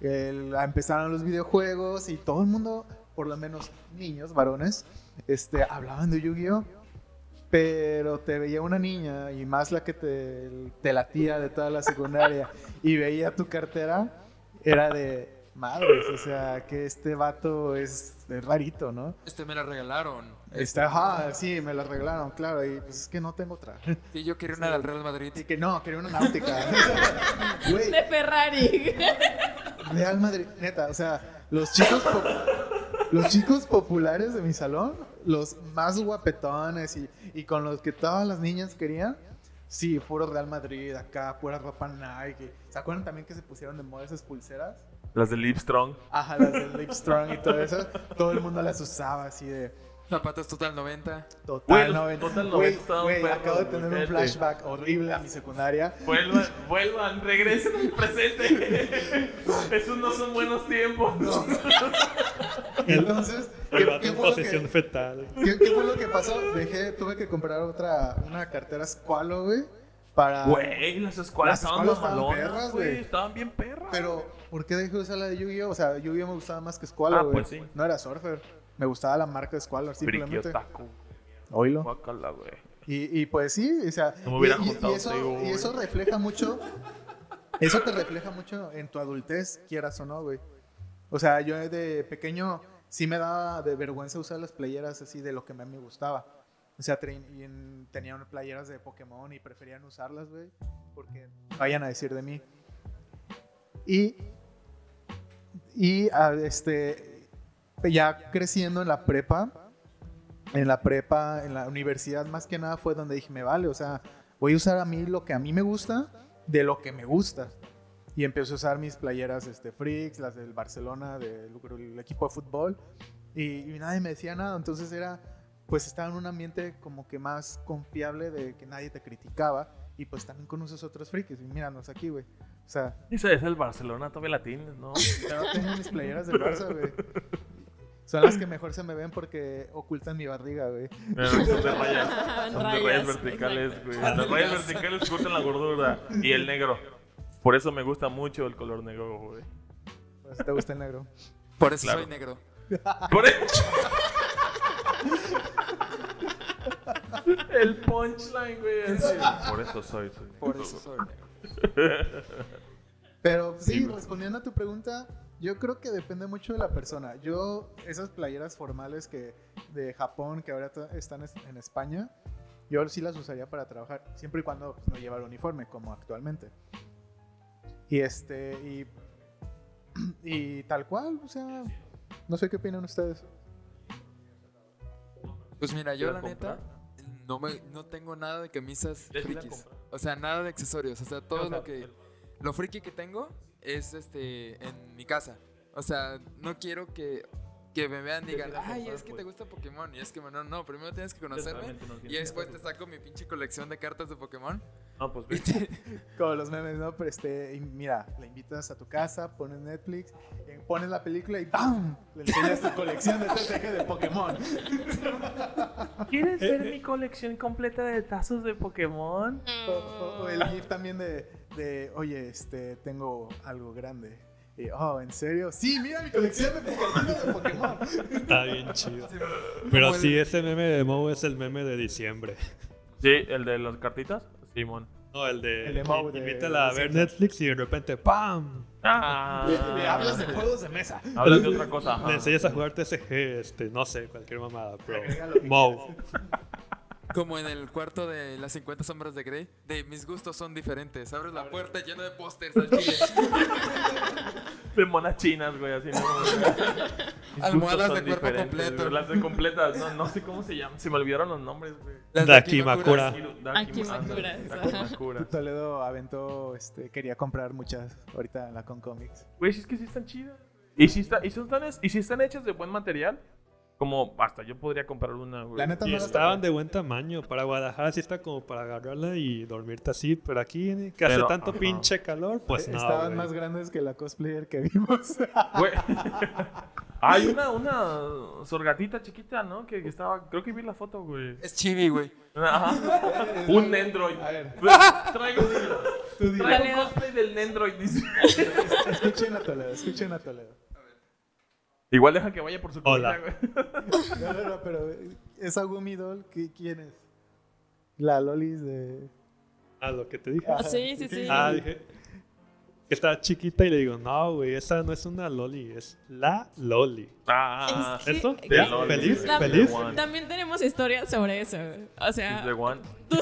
el- empezaron los videojuegos y todo el mundo, por lo menos niños, varones, este, hablaban de Yu-Gi-Oh! Pero te veía una niña y más la que te, te latía de toda la secundaria y veía tu cartera, era de madres, o sea, que este vato es, es rarito, ¿no? Este me la regalaron. Está, ajá, sí, me la arreglaron, claro, y pues es que no tengo otra. Sí, yo quería una del Real Madrid. Y que no, quería una náutica. De Ferrari. Real Madrid, neta, o sea, los chicos, los chicos populares de mi salón, los más guapetones y, y con los que todas las niñas querían, sí, puro Real Madrid, acá, pura ropa Nike. ¿Se acuerdan también que se pusieron de moda esas pulseras? Las de Livestrong. Ajá, las de Livestrong y todo eso. Todo el mundo las usaba así de Zapatos Total 90. total Güey, los 90. Total Güey, 90 estaban güey, perros, acabo de tener un flashback horrible a mi secundaria. Vuelvan, vuelvan, regresen al presente. Esos no son buenos tiempos. Entonces, El ¿qué, qué en fue que- fetal. ¿Qué, qué fue lo que pasó? Dejé, tuve que comprar otra, una cartera Squalo, güey, para... Güey, las escuelas Las estaban malonas, perras, güey. güey. Estaban bien perras. Pero, ¿por qué dejé de usar la de Yu-Gi-Oh? O sea, Yu-Gi-Oh me gustaba más que Squalo, Ah, güey. pues sí. No era Surfer. Me gustaba la marca de Squalo, Friki simplemente. Guácala, güey. Y, y pues sí, o sea, No me hubiera y, y- y juntado eso, y eso refleja mucho, eso te refleja mucho en tu adultez, quieras o no, güey. O sea, yo de pequeño sí me daba de vergüenza usar las playeras así de lo que más me gustaba. O sea, tre- y en- tenía unas playeras de Pokémon y preferían usarlas, güey, porque vayan a decir de mí. Y, y ah, este, ya creciendo en la prepa, en la prepa, en la universidad más que nada fue donde dije, me vale, o sea, voy a usar a mí lo que a mí me gusta de lo que me gusta. Y empecé a usar mis playeras este, Freaks, las del Barcelona, del el equipo de fútbol, y, y nadie me decía nada, entonces era, pues estaba en un ambiente como que más confiable de que nadie te criticaba, y pues también conoces otros frikis, y míranos aquí, güey. O sea, Ese es el Barcelona, todavía la tienes, ¿no? ya no tengo mis playeras del Barça, güey. Son las que mejor se me ven porque ocultan mi barriga, güey. Pero son de rayas. Son de Rayas, rayas verticales, güey. Las rayas verticales cortan la gordura. Y el negro. Por eso me gusta mucho el color negro, güey. Por eso te gusta el negro. Por eso Claro. soy negro. Por eso. El punchline, güey. Por eso soy. soy negro, Por eso soy negro. Pero sí, respondiendo a tu pregunta, yo creo que depende mucho de la persona. Yo, esas playeras formales que de Japón, que ahora están es- en España, yo sí las usaría para trabajar, siempre y cuando pues, no lleva el uniforme, como actualmente. Y este, y y tal cual, o sea, no sé qué opinan ustedes. Pues mira, yo la ¿Quieres neta no, me, no tengo nada de camisas ¿Quieres ir a frikis. O sea, nada de accesorios. O sea, todo O sea, lo que... Lo friki que tengo es este en mi casa. O sea, no quiero que, que me vean y digan, ay, es que te pues". gusta Pokémon. Y es que, no, no, primero tienes que conocerme. Y después te saco mi pinche colección de cartas de Pokémon. No, pues te- Como los memes, ¿no? Pero este, mira, la invitas a tu casa, pones Netflix, eh, pones la película y ¡pam! Le enseñas tu colección de TCG de Pokémon. ¿Quieres ver mi colección completa de tazos de Pokémon? O, o- o el GIF también de, de, oye, este, tengo algo grande. Y, oh, ¿en serio? Sí, mira mi colección de Pokémon. De Pokémon. Está bien chido. Pero sí, ese meme de Moe es el meme de diciembre. Sí, el de las cartitas. Simón. No, el de. El de Moe de- invítala a de ver. Netflix y de repente ¡PAM! Ah. Le, le hablas de juegos de mesa. Hablas de otra cosa. ajá. Le enseñas a jugar TSG, este, no sé, cualquier mamada, pero. Moe. Como en el cuarto de las 50 sombras de Grey. De mis gustos son diferentes. Abres la puerta lleno de pósters al chile. De monas chinas, güey, así no. Almohadas de son cuerpo diferentes, completo. güey, Las de completas, no, no sé cómo se llaman. Se me olvidaron los nombres, güey. Las de. Akimakura. Akimakura. Toledo aventó, este, quería comprar muchas ahorita en la Con Comics. Güey, si es que sí están chidas. Y si, está, y, si están, y si están hechas de buen material, como hasta yo podría comprar una, güey. La neta Y no estaban de buen tamaño. Para Guadalajara sí está como para agarrarla y dormirte así. Pero aquí, que hace Pero, tanto ajá. pinche calor, pues no. Estaban güey. más grandes que la cosplayer que vimos. Güey. Hay una, una sorgatita chiquita, ¿no? Que, que estaba, creo que vi la foto, güey. Es chibi, güey. Ajá. Un Nendroid. A ver, Traigo, tú dile. traigo un Toledo. cosplay del Nendroid, dice. Escuchen a Toledo, escuchen a Toledo. Igual deja que vaya por su Hola. comida, güey. No, no, no, pero esa Gumi Doll, ¿qui- ¿quién es? La Lolis de... Ah, lo que te dije. Ajá. Sí, sí, sí. Ah, dije. Que estaba chiquita y le digo, no, güey, esa no es una loli, es la loli. Ah, Es que- ¿Esto? que- ¿Ya? Loli. ¿Feliz? Tam- ¿Feliz? También tenemos historias sobre eso. O She's sea, the one.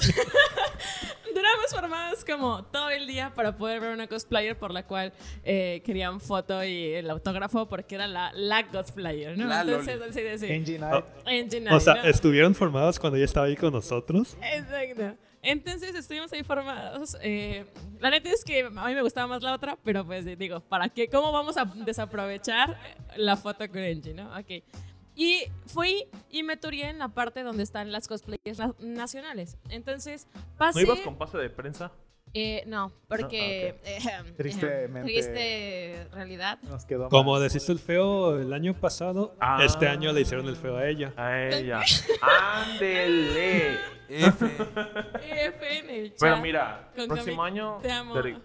duramos formados como todo el día para poder ver una cosplayer por la cual eh, querían foto y el autógrafo porque era la, la cosplayer, ¿no? La Entonces, Loli. sí, sí, sí. Angie Knight. Engine O sea, ¿no? estuvieron formados cuando ella estaba ahí con nosotros. Exacto. Entonces estuvimos ahí formados. eh, la neta es que a mí me gustaba más la otra, pero pues digo, ¿para qué? ¿Cómo vamos a desaprovechar la foto Angie, no? Ok. Y fui y me turé en la parte donde están las cosplayers na- nacionales. Entonces ¿No pasé. ibas con pase de prensa? Eh, no, porque. eh, Tristemente. triste realidad. Nos quedó Como deciste el feo el año pasado, Ah. este año le hicieron el feo a ella. A ella. ¡Ándele! F. F en el chat. Bueno, mira, Con próximo año te amo. Ter-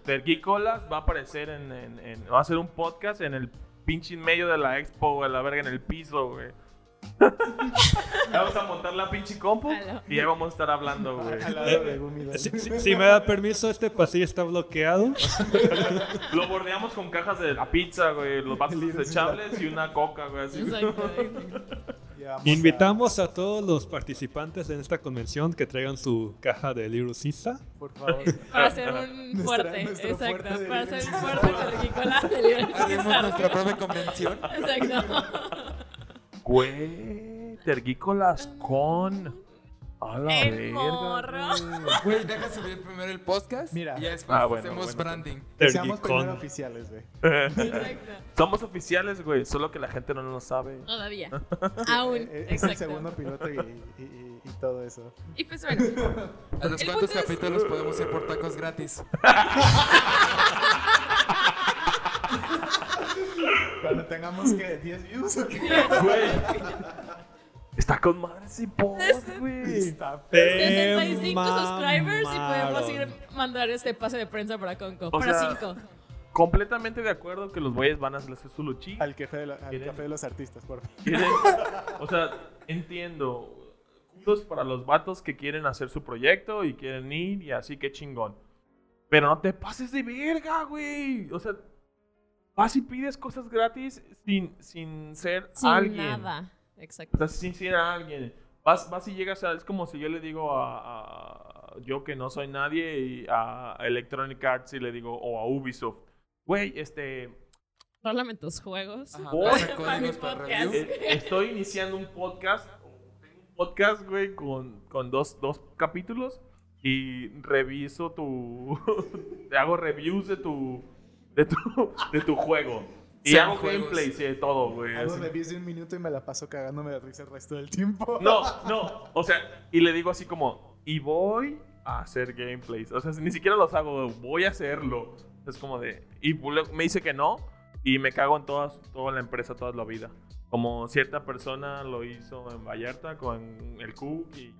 va a aparecer en, en- en- Va a hacer un podcast en el pinche medio de la expo, a la verga, en el piso, güey. Vamos a montar la pinche compu y ahí vamos a estar hablando, güey. De. Si, si- si me da permiso, este pasillo está bloqueado. Lo bordeamos con cajas de la pizza, güey, los vasos desechables y una coca, güey, así. Exacto, exacto. Ya vamos Invitamos a todos los participantes en esta convención que traigan su caja de Lirusisa. a- por favor. Para hacer un Nuestra- fuerte, nuestro exacto. fuerte de para hacer un fuerte tergícola de Libre Haremos César. nuestra propia convención. Exacto. Güey, Tergícolas con. A la El verga. morro. güey. Deja subir primero el podcast. Mira. Y ya después Ah, bueno, hacemos bueno. branding. Que seamos primero oficiales, güey. Exacto. Somos oficiales, güey, solo que la gente no lo sabe. Todavía. Aún. Eh, Es el Exacto. segundo piloto y, y- y- y todo eso. Y pues bueno. ¿A los El cuántos punto es- capítulos podemos ir por tacos gratis? Cuando tengamos que 10 views o qué? Güey. Está con madre ese post, güey. Está 65 Te subscribers y podemos ir mandar este pase de prensa para Conco. O para sea, 5. Completamente de acuerdo que los güeyes van a hacer su luchi. al café de, la- al café de los artistas, por favor. O sea, entiendo. Kudos para los vatos que quieren hacer su proyecto y quieren ir y así, que chingón. Pero no te pases de verga, güey. O sea, vas y pides cosas gratis sin, sin ser Sin alguien. nada. O Exacto. sea, sin ser alguien. Vas, vas y llegas a... Es como si yo le digo a, a- Yo que no soy nadie y a Electronic Arts y le digo... O a Ubisoft. Güey, este... Rólame tus juegos. Ajá, Para. Eh, Estoy iniciando un podcast. Un podcast, güey, con, con dos, dos capítulos. Y reviso tu. te hago reviews de tu. De tu, de tu juego. Y Sean hago juegos. gameplays y de todo, güey. Hago reviews de un minuto y me la paso cagándome de risa el resto del tiempo. No, no. O sea, y le digo así como. Y voy a hacer gameplays. O sea, ni siquiera los hago. Voy a hacerlo. Es como de. Y me dice que no. Y me cago en todas, toda la empresa toda la vida. Como cierta persona lo hizo en Vallarta con el Cook y.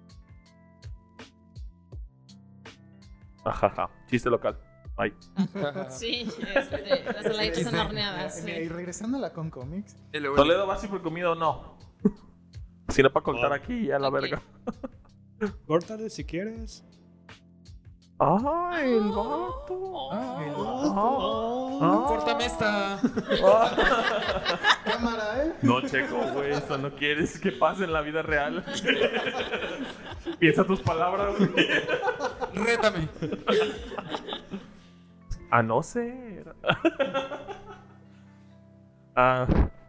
Ajaja, chiste local. Ay. Sí, este, las saladitas son horneadas. Mira, y regresando a la con comics, Y Toledo va así por comida o no. Si no, para contar Oh. aquí, ya la Ok. verga. Córtale si quieres. ¡Ay, el vato! Ah, Ah. Córtame esta. cámara, ¿eh? No, Checo, güey, eso no quieres que pase en la vida real. Piensa tus palabras, güey. Rétame. A no ser. Ah,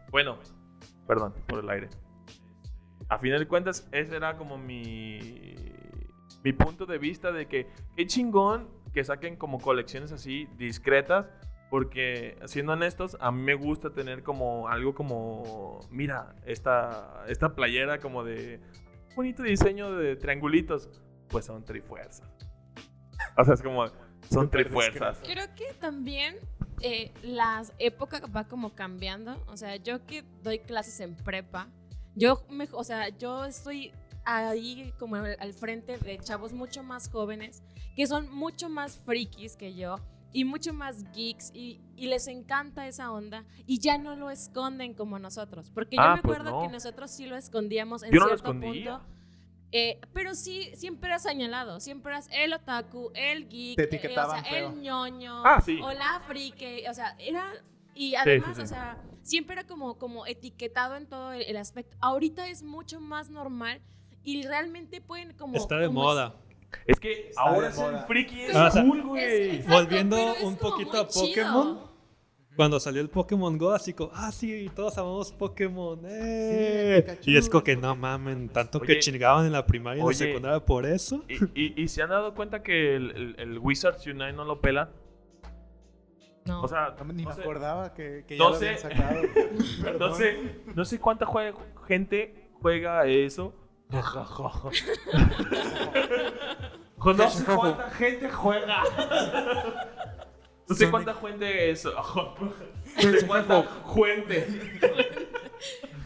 bueno, perdón por el aire. A final de cuentas, ese era como mi, mi punto de vista de que qué chingón que saquen como colecciones así discretas. Porque, siendo honestos, a mí me gusta tener como algo como, mira, esta, esta playera como de bonito diseño de triangulitos. Pues son trifuerzas. O sea, es como, son Súper trifuerzas. Creo que también eh, las épocas va como cambiando. O sea, yo que doy clases en prepa, yo, me, o sea, yo estoy ahí como al, frente de chavos mucho más jóvenes que son mucho más frikis que yo y mucho más geeks y, y les encanta esa onda y ya no lo esconden como nosotros. Porque yo Ah, me pues acuerdo no. que nosotros sí lo escondíamos en Yo no lo cierto escondía. punto. Eh, pero sí, siempre eras señalado, siempre eras el otaku, el geek, Te eh, etiquetaban o sea, el ñoño, Ah, sí. o la friki, o sea, era... Y además, sí, sí. o sea, siempre era como, como etiquetado en todo el, el aspecto. Ahorita es mucho más normal y realmente pueden como... Está de como- moda. Es que Está ahora friki, es Ah, cool, güey. Volviendo un poquito a chido. Cuando salió el Pokémon Go, así como, ah, sí, todos amamos Pokémon. ¡eh! Y es como que no mamen, tanto Oye, que chingaban en la primaria y en oye. la secundaria por eso. Y, y- y se han dado cuenta que el, el- el Wizards Unite no lo pelan. No. O sea, No, ni no me sé, acordaba que, que ya No lo habían sé. sacado. no sé, no sé cuánta gente juega eso. no sé cuánta gente juega. No sé cuánta gente es. No sé cuánta gente.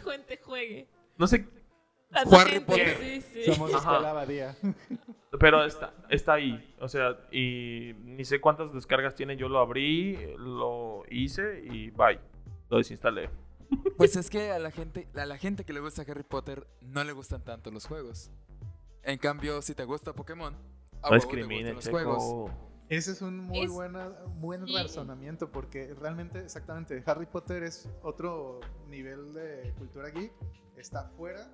Cuente, juegue. No sé, Harry gente, Potter. Sí, sí. Somos Ajá. escuela abadía. pero está, está ahí. O sea, y ni sé cuántas descargas tiene. Yo lo abrí, lo hice y bye. Lo desinstalé. Pues es que a la gente, a la gente que le gusta Harry Potter no le gustan tanto los juegos. En cambio, si te gusta Pokémon, a No huevo te discrimine, gustan los juegos. Ese es un muy Es- buena, buen sí. razonamiento porque realmente, exactamente, Harry Potter es otro nivel de cultura geek. Está fuera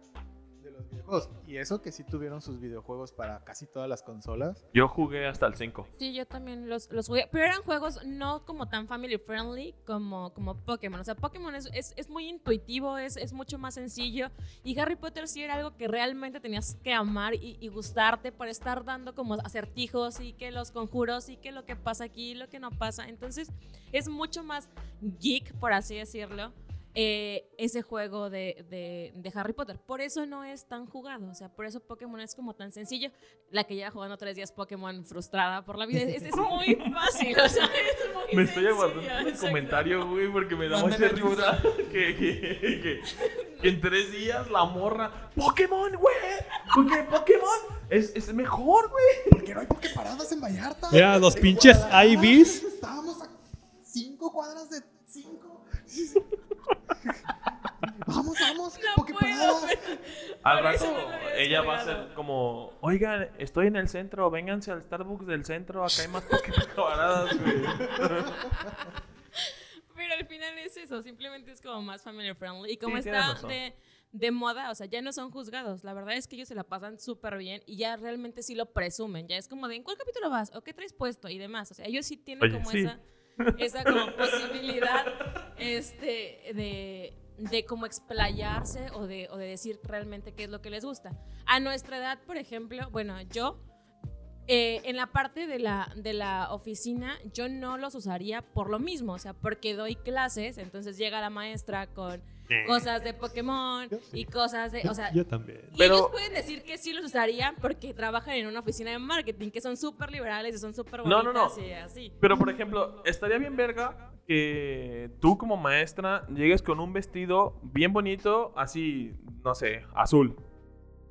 de los videojuegos. Y eso que sí tuvieron sus videojuegos para casi todas las consolas. Yo jugué hasta el 5. Sí, yo también los, los jugué, pero eran juegos no como tan family friendly como, como Pokémon. O sea, Pokémon es, es, es muy intuitivo, es, es mucho más sencillo. Y Harry Potter sí era algo que realmente tenías que amar y, y gustarte para estar dando como acertijos y que los conjuros y que lo que pasa aquí y lo que no pasa. Entonces es mucho más geek, por así decirlo. Eh, ese juego de, de- de Harry Potter. Por eso no es tan jugado. O sea, por eso Pokémon es como tan sencillo. La que lleva jugando tres días Pokémon frustrada por la vida. Es, es muy fácil. O sea, es muy Me estoy aguardando el comentario, güey, porque me da mucha risa que, que, que- que en tres días la morra. ¡Pokémon, güey! Porque Pokémon es, es mejor, güey. Porque no hay Poképaradas en Vallarta. Mira, los pinches IVs. Estábamos a cinco cuadras de cinco. Vamos, vamos, No puedo. Al rato ella va a ser como, oigan, estoy en el centro, vénganse al Starbucks del centro, acá hay más Pokémon güey. Pero al final es eso, simplemente es como más family friendly. Y como Sí, está de, de moda, o sea, ya no son juzgados. La verdad es que ellos se la pasan súper bien y ya realmente sí lo presumen. Ya es como de, ¿en cuál capítulo vas? ¿O qué traes puesto? Y demás. O sea, ellos sí tienen Oye, como sí. esa, esa como posibilidad este, de, de cómo explayarse o de, o de decir realmente qué es lo que les gusta. A nuestra edad, por ejemplo, bueno, yo eh, en la parte de la, de la oficina yo no los usaría por lo mismo, o sea, porque doy clases, entonces llega la maestra con cosas de Pokémon sí. y cosas de, o sea, Yo también. y Pero- ellos pueden decir que sí los usarían porque trabajan en una oficina de marketing, que son súper liberales y son súper No, bonitas no, no. y así. Pero, por ejemplo, estaría bien verga que tú como maestra llegues con un vestido bien bonito, así, no sé, azul.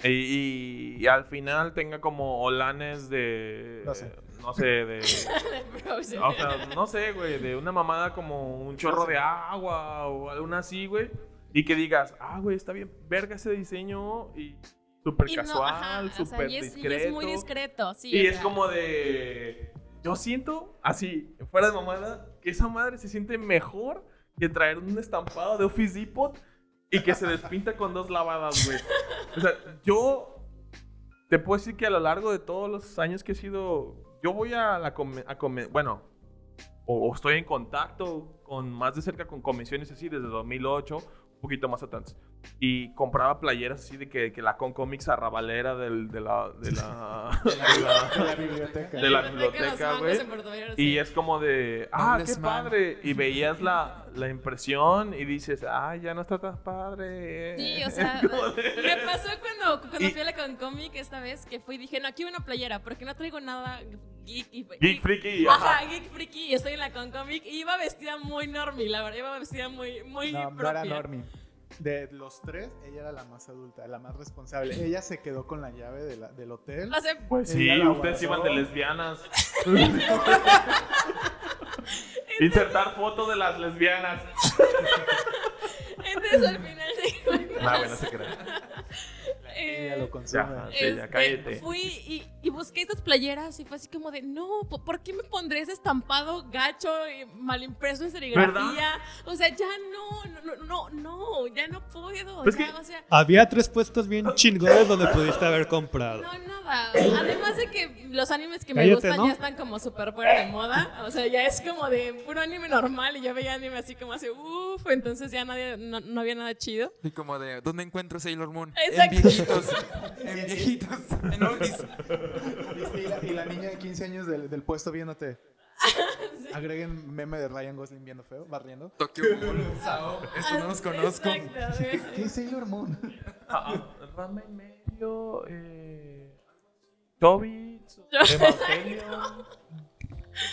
Y, y- y al final tenga como olanes de... No sé. No sé, de... O sea, no sé, güey, de una mamada como un chorro de agua o algo así, güey. Y que digas, ah, güey, está bien verga ese diseño y súper Y no, casual, ajá, o sea, súper y es, y discreto. es muy discreto, sí. Y o es sea, como de. Yo siento, así, fuera de mamada, que esa madre se siente mejor que traer un estampado de Office Depot y que se despinta con dos lavadas, güey. O sea, yo te puedo decir que a lo largo de todos los años que he sido. Yo voy a la. come- a come- bueno, o, o estoy en contacto con más de cerca con comisiones así desde 2008, un poquito más atrás. Y compraba playeras así de que, que la con cómics arrabalera del, de la. De la, de la- De la biblioteca. de la biblioteca, güey. Y sí. es como de, ah, qué man. padre. Y veías la, la impresión y dices, ah, ya no está tan padre. Sí, o sea, me pasó cuando, cuando Y- fui a la Concomic esta vez que fui y dije, no, aquí una playera porque no traigo nada geek y Geek Freaky. Ajá, Ajá. geek freaky y estoy en la Concomic y iba vestida muy normie, la verdad, iba vestida muy, muy No, no propia. era Normie. De los tres, ella era la más adulta, la más responsable. Ella se quedó con la llave de la- del hotel. No sé, Pues sí, ustedes iban de lesbianas. Insertar foto de las lesbianas. entonces al final de cuentas, Ah, bueno, se. Eh, Ella lo consume. Ya, sí, ya, cállate. Fui y, y busqué estas playeras y fue así como de, no, ¿po- ¿por qué me pondré ese estampado gacho y mal impreso en serigrafía? O sea, ya no, no, no, no, no, ya no puedo. Pues ya, que- o sea, Había tres puestos bien chingones donde pudiste haber comprado. no, nada. Además de que los animes que me gustan ¿no? ya están como súper fuera de moda. O sea, ya es como de puro anime normal y yo veía anime así como hace, uff, entonces ya nadie, no, no había nada chido. Y como de, ¿dónde encuentro Sailor Moon? Exacto. En viejitos. en viejitos. En oldies. Y la, y la niña de 15 años del, del puesto viéndote. Agreguen meme de Ryan Gosling viendo feo, barriendo. Tokyo Ghoul, Sao. Esto no los conozco. Exacto, ¿Qué, es Sailor Moon? Ah, ah, Rama y medio. Eh, Toby. Evangelion.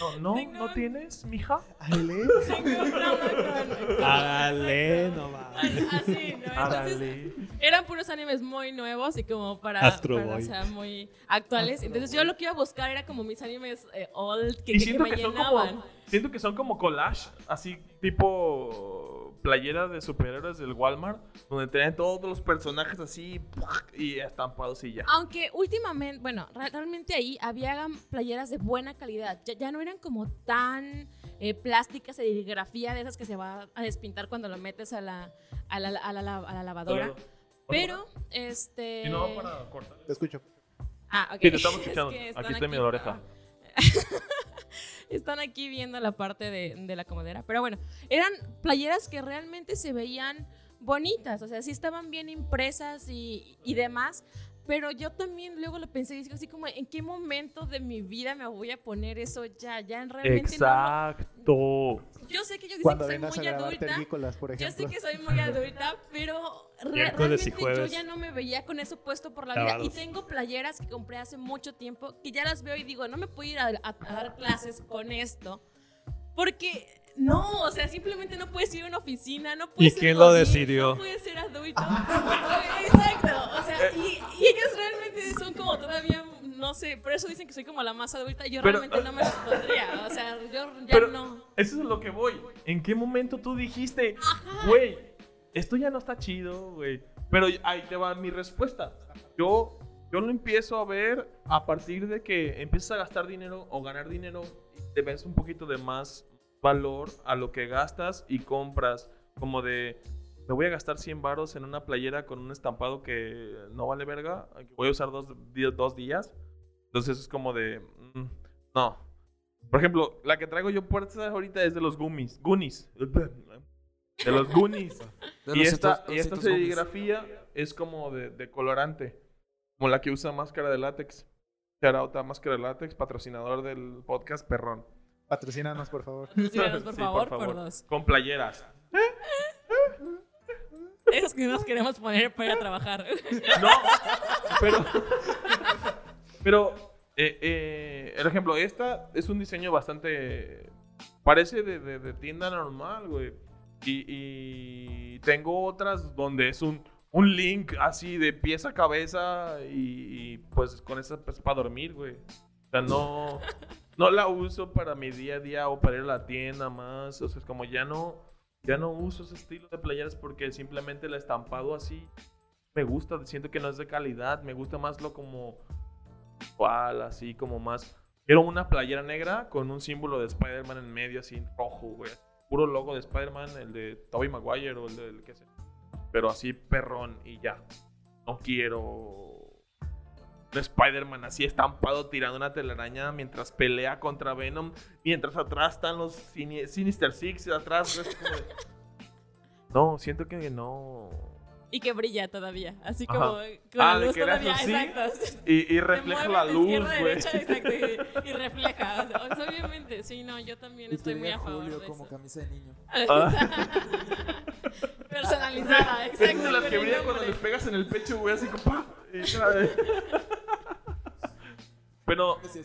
No, no, Tengo ¿no tienes, mija? Ale. Tengo Hágale, no mames. Así, ¿no? Entonces, Árale. eran puros animes muy nuevos y como para, Astro para, o Boy. sea, muy actuales. Entonces yo lo que iba a buscar era como mis animes eh, old que, Y que siento me que, son llenaban. como, siento que son como collage, así tipo playera de superhéroes del Walmart, donde tienen todos los personajes así y estampados y ya. Aunque últimamente, bueno, re- realmente ahí había playeras de buena calidad. Ya, ya no eran como tan eh, plásticas, serigrafía de esas que se va a despintar cuando lo metes a la, a la, a la, la- a la lavadora. Pero, este... Y no para cortar. Te escucho. Ah, ok. Sí, te estamos Es escuchando. que están Aquí está mi oreja. Están aquí viendo la parte de, la comodera. Pero bueno, eran playeras que realmente se veían bonitas. O sea, sí estaban bien impresas y demás. Pero yo también luego lo pensé y dije así como, ¿en qué momento de mi vida me voy a poner eso ya? Ya en realmente no. Exacto. Yo sé que yo dicen Cuando que soy muy adulta. Tergícolas, por Yo ejemplo. sé que soy muy adulta, pero re- realmente yo ya no me veía con eso puesto por la vida. Y tengo playeras que compré hace mucho tiempo que ya las veo y digo, no me puedo ir a, a- a dar clases con esto. Porque no, o sea, simplemente no puedes ir a una oficina, no puedes ¿Y ser quién lo decidió? No puedes ser adulto. Exacto, o sea, y, y ellos realmente son como todavía, no sé, por eso dicen que soy como la más adulta. Yo Pero- realmente no me los pondría, o sea, yo ya Pero no. eso es lo que voy. ¿En qué momento tú dijiste, güey, esto ya no está chido, güey? Pero ahí te va mi respuesta. Yo, yo lo empiezo a ver a partir de que empiezas a gastar dinero o ganar dinero y te ves un poquito de más valor a lo que gastas y compras. Como de, me voy a gastar 100 varos en una playera con un estampado que no vale verga, que voy a usar dos, dos días. Entonces es como de, mm, no, por ejemplo, la que traigo yo puertas ahorita es de los Gummies. Goonies. De los Goonies. De y los esta, y esta Goonies. serigrafía es como de, de colorante. Como la que usa máscara de látex. Shout out a máscara de látex, patrocinador del podcast Perrón. Patrocínanos, por favor. Síganos, por, Sí, favor, por dos. Con playeras. Esos que nos queremos poner para ir a trabajar. No, pero. Pero, eh, eh, el ejemplo, esta es un diseño bastante. Parece de, de- de tienda normal, güey. Y, y tengo otras donde es un, un link así de pieza a cabeza y, y, pues con esa pues, para dormir, güey. O sea, no, no la uso para mi día a día o para ir a la tienda más. O sea, es como ya no, ya no uso ese estilo de playeras porque simplemente el estampado así me gusta, siento que no es de calidad, me gusta más lo como cual, así como más. Quiero una playera negra con un símbolo de Spider-Man en medio, así rojo, güey. Puro logo de Spider-Man, el de Tobey Maguire o el del que sea. Pero así perrón y ya. No quiero un Spider-Man así estampado tirando una telaraña mientras pelea contra Venom, mientras atrás están los Sini- Sinister Six, atrás. es como de- No, siento que no. Y que brilla todavía. Así Ajá. como con Ah, la de luz todavía. así. Exacto. Y, y refleja la de luz, güey. y, y refleja. O sea, obviamente, sí, no, yo también Y estoy muy a favor Julio de como eso. camisa de niño. Ah. Personalizada, Es exacto. de las que brillan cuando les pegas en el pecho, güey, así como. Pero, Sí,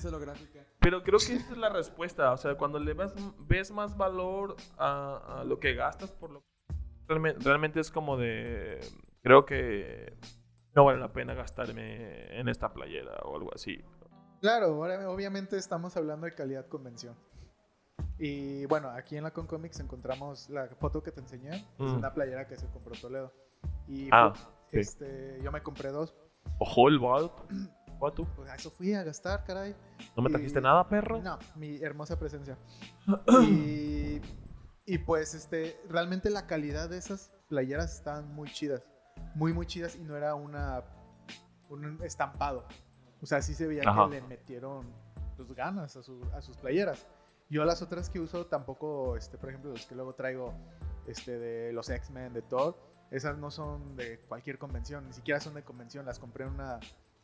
pero creo que esa es la respuesta. O sea, cuando le ves, ves más valor a, a lo que gastas por lo realmente, realmente es como de. Creo que no vale la pena gastarme en esta playera o algo así. Claro, ahora obviamente estamos hablando de calidad convención. Y bueno, aquí en la Concomics encontramos la foto que te enseñé. Es Mm. una playera que se compró Toledo. Y Ah, pues, ok. este, yo me compré dos. Ojo, el vato. Vato. Pues a eso fui a gastar, caray. ¿No me Y- trajiste nada, perro? No, mi hermosa presencia. y, y pues este, realmente la calidad de esas playeras estaban muy chidas. Muy, muy chidas y no era una un estampado. O sea, sí se veía Ajá. que le metieron pues, ganas a, su- a sus playeras. Yo las otras que uso tampoco, este, por ejemplo, los que luego traigo este, de los X-Men, de Thor, esas no son de cualquier convención, ni siquiera son de convención, las compré en una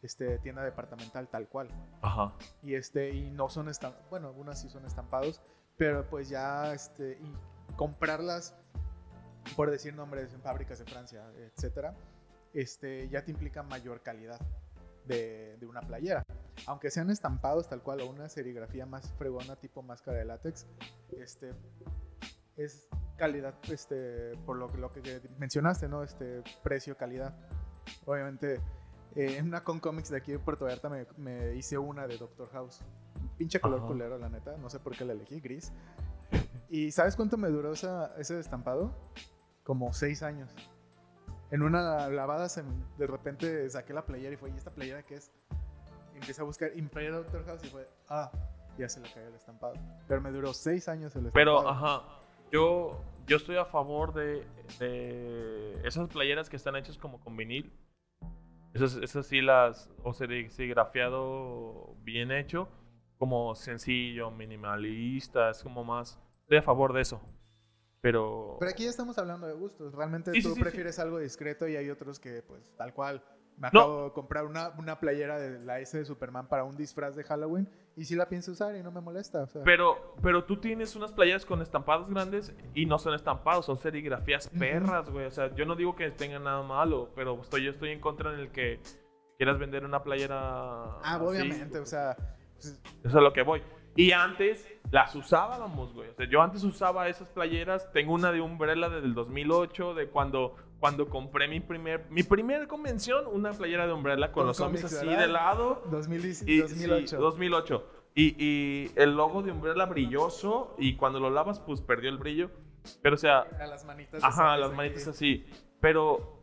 este, tienda departamental tal cual. Ajá. y este y no son estam bueno algunas sí son estampados pero pues ya este y comprarlas por decir nombres en fábricas de Francia etcétera este ya te implica mayor calidad de, de una playera. Aunque sean estampados tal cual o una serigrafía más fregona tipo máscara de látex este es calidad este por lo, que- lo que mencionaste no este precio calidad. Obviamente eh, en una con cómics de aquí de Puerto Vallarta me, me hice una de Doctor House. Un pinche color Ajá. culero, la neta. No sé por qué la elegí, gris. ¿Y sabes cuánto me duró esa- ese estampado? Como seis años. En una lavada se de repente saqué la playera y fue, ¿y esta playera qué es? Y empecé a buscar, y playera Doctor House y fue, ah, ya se le cayó el estampado. Pero me duró seis años el estampado. Pero, ajá, yo, yo estoy a favor de, de esas playeras que están hechas como con vinil. Esas, esas sí las, o seri- serigrafiado bien hecho, como sencillo, minimalista, es como más, estoy a favor de eso. Pero, Pero aquí ya estamos hablando de gustos. Realmente Sí, tú sí, sí. prefieres algo discreto y hay otros que, pues, tal cual. Me No. acabo de comprar una, una playera de la S de Superman para un disfraz de Halloween y sí la pienso usar y no me molesta. O sea, pero, pero tú tienes unas playeras con estampados grandes y no son estampados, son serigrafías perras, güey. O sea, yo no digo que tengan nada malo, pero estoy, yo estoy en contra en el que quieras vender una playera. ah, así. obviamente, o sea, pues, Eso es lo que voy. Y antes las usábamos, güey. O sea, yo antes usaba esas playeras. Tengo una de Umbrella desde el 2008, de cuando, cuando compré mi primer, mi primer convención, una playera de Umbrella con, Con los zombies así ¿verdad? de lado. 2010 Y, 2008. sí, 2008. Y, y el logo de Umbrella brilloso. Y cuando lo lavas, pues perdió el brillo. Pero, o sea, a las manitas. ajá, las manitas así. Pero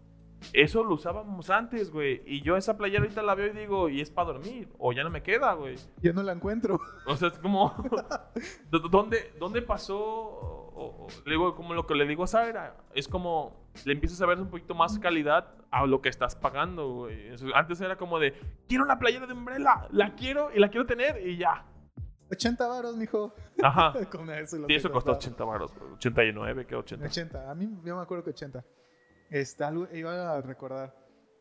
eso lo usábamos antes, güey. Y yo esa playera ahorita la veo y digo, y es para dormir. O ya no me queda, güey. Yo no la encuentro. O sea, es como. ¿dó- ¿Dónde, dónde pasó? O- le digo, como lo que le digo a Sara. Es como. Le empiezas a ver un poquito más calidad a lo que estás pagando, güey. Antes era como de. Quiero una playera de Umbrella. La quiero y la quiero tener y ya. 80 varos, mijo. Ajá. Con eso, Sí, eso costó costaba. 80 baros. 89, ¿qué 80? 80. A mí yo me acuerdo que 80. Este, algo, iba a recordar.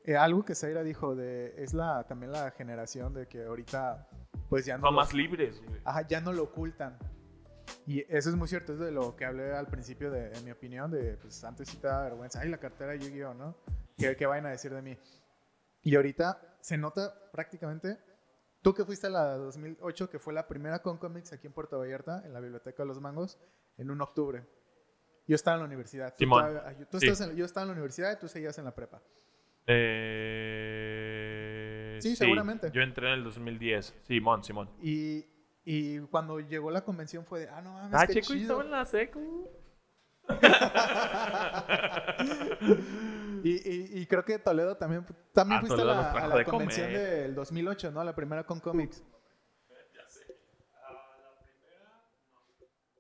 eh, algo que Zaira dijo de es la también la generación de que ahorita pues ya no Son más libres, güey. ajá, ya no lo ocultan. Y eso es muy cierto, es de lo que hablé al principio de en mi opinión de pues antes sí te da vergüenza, ay la cartera de Yu-Gi-Oh, ¿no? ¿Qué, qué vayan a decir de mí? Y ahorita se nota prácticamente tú que fuiste a la 2008 que fue la primera con cómics aquí en Puerto Vallarta en la biblioteca de los Mangos en un octubre. Yo estaba en la universidad. Tú yo- tú Sí. estás en- yo estaba en la universidad y tú seguías en la prepa. Eh, Sí, seguramente. Yo entré en el 2010. Simón, Simón. Y, y cuando llegó la convención fue de, ah, no mames, Ah, qué chico, y chido. estaba en la secu. y, y- y creo que Toledo también, también Ah, fuiste Toledo a la, a la de convención comer. del 2008, ¿no? La primera con cómics.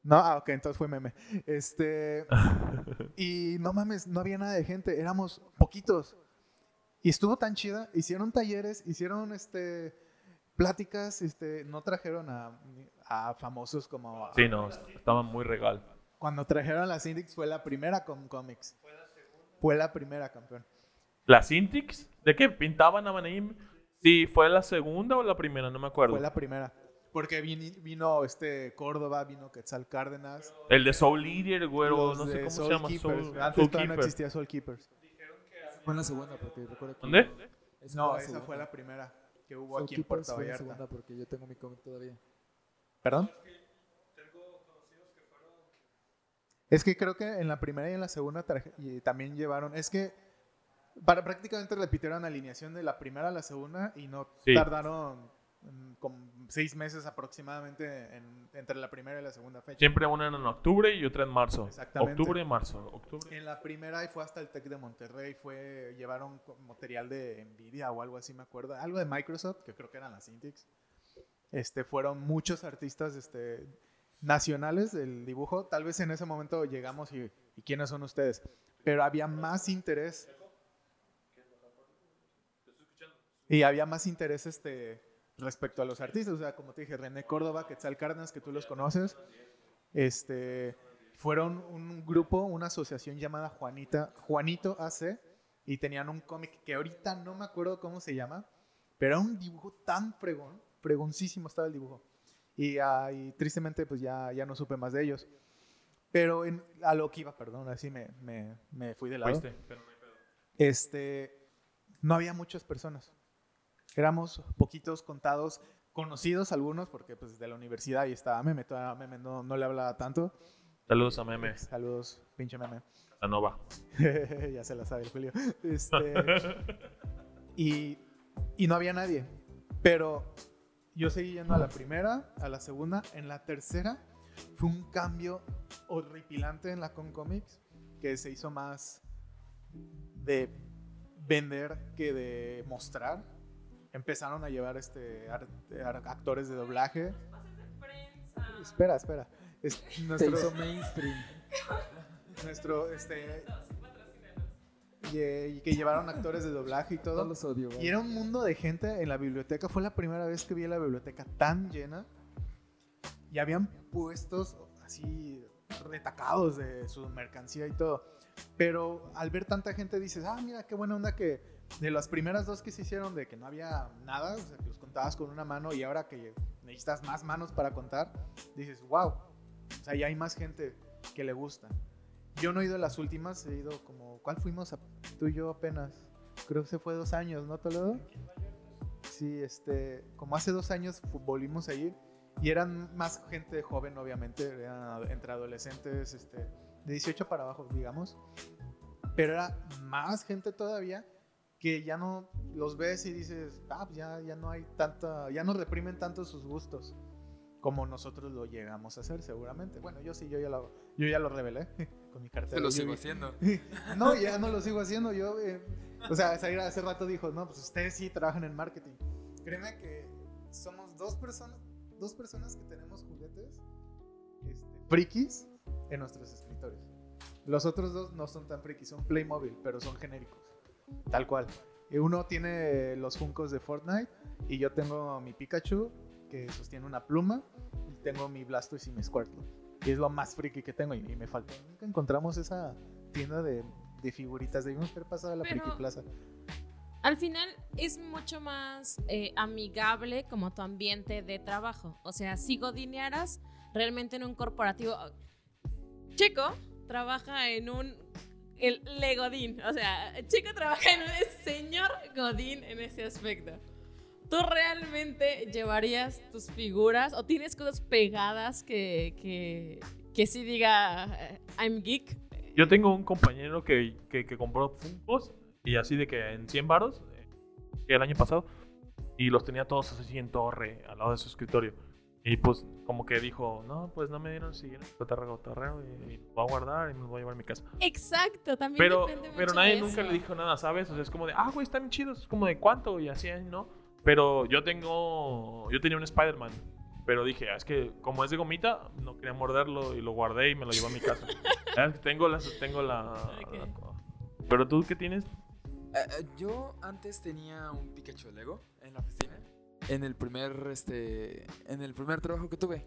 No, ah, ok, entonces fue meme. Este. y no mames, no había nada de gente, éramos poquitos. Y estuvo tan chida, hicieron talleres, hicieron este pláticas, este, no trajeron a, a famosos como a- Sí, no, estaba muy regal. cuando trajeron a la Syndics fue la primera con cómics. Fue la primera, campeón. ¿La Syntix? ¿De qué pintaban a Manaim? Sí, ¿fue la segunda o la primera? No me acuerdo. Fue la primera. Porque vini- vino este Córdoba, vino Quetzal Cárdenas. El de Soul Leader, güero, los no sé cómo Soul se llama. Keepers. Soul, Antes Soul todavía no existía Soul Keepers. Fue en la segunda, porque recuerdo que. ¿Dónde? Esa No, la esa segunda. fue la primera que hubo Soul aquí en Puerto Vallarta. segunda, porque yo tengo mi cómic todavía. ¿Perdón? Es que creo que en la primera y en la segunda y también llevaron. Es que para prácticamente repitieron alineación de la primera a la segunda y no Sí. tardaron mm, como seis meses aproximadamente en- entre la primera y la segunda fecha. Siempre una en octubre y otra en marzo. Exactamente. Octubre y marzo. Octubre. En la primera y fue hasta el Tec de Monterrey, fue llevaron material de Nvidia o algo así, me acuerdo, algo de Microsoft, que creo que eran las Cintiq. Este, fueron muchos artistas este, nacionales del dibujo. Tal vez en ese momento llegamos y, ¿y quiénes son ustedes? Pero había más interés. Y había más interés este, respecto a los artistas. O sea, como te dije, René Córdoba, Quetzal Cárdenas, que tú los conoces. Este, fueron un grupo, una asociación llamada Juanita, Juanito AC, y tenían un cómic que ahorita no me acuerdo cómo se llama, pero era un dibujo tan fregón, fregoncísimo estaba el dibujo. Y, ah, y tristemente pues ya, ya no supe más de ellos. Pero en- a lo que iba, perdón, así me, me, me fui de lado. Fuiste, pero no hay pedo. Este, no había muchas personas. Éramos poquitos contados, conocidos algunos, porque pues de la universidad y estaba Meme, todavía Meme no, no le hablaba tanto. Saludos a Meme, Saludos, pinche Meme. Casanova. ya se la sabe el Julio. Este, y, y no había nadie. Pero yo seguí yendo a la primera, a la segunda. En la tercera fue un cambio horripilante en la Con Comics que se hizo más de vender que de mostrar. Empezaron a llevar este, actores de doblaje. Espera, espera. Es- nuestro, hizo mainstream. nuestro, este, y, eh, y que llevaron actores de doblaje y No todo. los odio, Y era un mundo de gente en la biblioteca. Fue la primera vez que vi la biblioteca tan llena. Y habían puestos así retacados de su mercancía y todo. Pero al ver tanta gente dices, ah, mira, qué buena onda que de las primeras dos que se hicieron de que no había nada, o sea, que los contabas con una mano y ahora que necesitas más manos para contar, dices, wow. O sea, ya hay más gente que le gusta. Yo no he ido a las últimas, he ido como, ¿cuál fuimos? A- tú y yo apenas. Creo que se fue dos años, ¿no, Toledo? Sí, este, como hace dos años volvimos a ir y eran más gente joven, obviamente, eran entre adolescentes, este, de 18 para abajo, digamos. Pero era más gente todavía que ya no los ves y dices, ah, pues ya, ya no hay tanta, ya no reprimen tanto sus gustos como nosotros lo llegamos a hacer, seguramente. Bueno, yo sí, yo ya lo, yo ya lo revelé con mi cartera. Te lo sigo haciendo. no, ya no lo sigo haciendo. Yo, eh, o sea, hace rato dijo, no, pues ustedes sí trabajan en marketing. Créeme que somos dos personas, dos personas que tenemos juguetes este, frikis en nuestros escritorios. Los otros dos no son tan frikis, son Playmobil, pero son genéricos. Tal cual. Uno tiene los Funkos de Fortnite y yo tengo mi Pikachu que sostiene una pluma y tengo mi Blastoise y mi Squirtle. Y es lo más friki que tengo y, y me faltó. Nunca encontramos esa tienda de, de figuritas. Debimos haber pasado a la Pero- Friki Plaza. Al final es mucho más eh, amigable como tu ambiente de trabajo. O sea, si godinearas realmente en un corporativo. Chico trabaja en un. El Legodín. O sea, Chico trabaja en un señor Godín en ese aspecto. ¿Tú realmente llevarías tus figuras o tienes cosas pegadas que, que, que sí diga eh, I'm geek? Yo tengo un compañero que, que, que compró Funkos y así de que en 100 varos, eh, el año pasado, y los tenía todos así en torre al lado de su escritorio. Y pues como que dijo, no, pues no me dieron siguiente cotarreo, cotarreo, y, y lo voy a guardar y me lo voy a llevar a mi casa. Exacto, también Pero, depende mucho pero nadie de nunca eso. le dijo nada, ¿sabes? O sea, es como de, ah, güey, están chidos, es como de cuánto y así, ¿no? Pero yo tengo, yo tenía un Spider-Man, pero dije, ah, es que como es de gomita, no quería morderlo y lo guardé y me lo llevé a mi casa. Tengo la, tengo la... Ok. Pero tú, ¿qué tienes? Eh, yo antes tenía un Pikachu Lego en la oficina. En el primer, este, en el primer trabajo que tuve.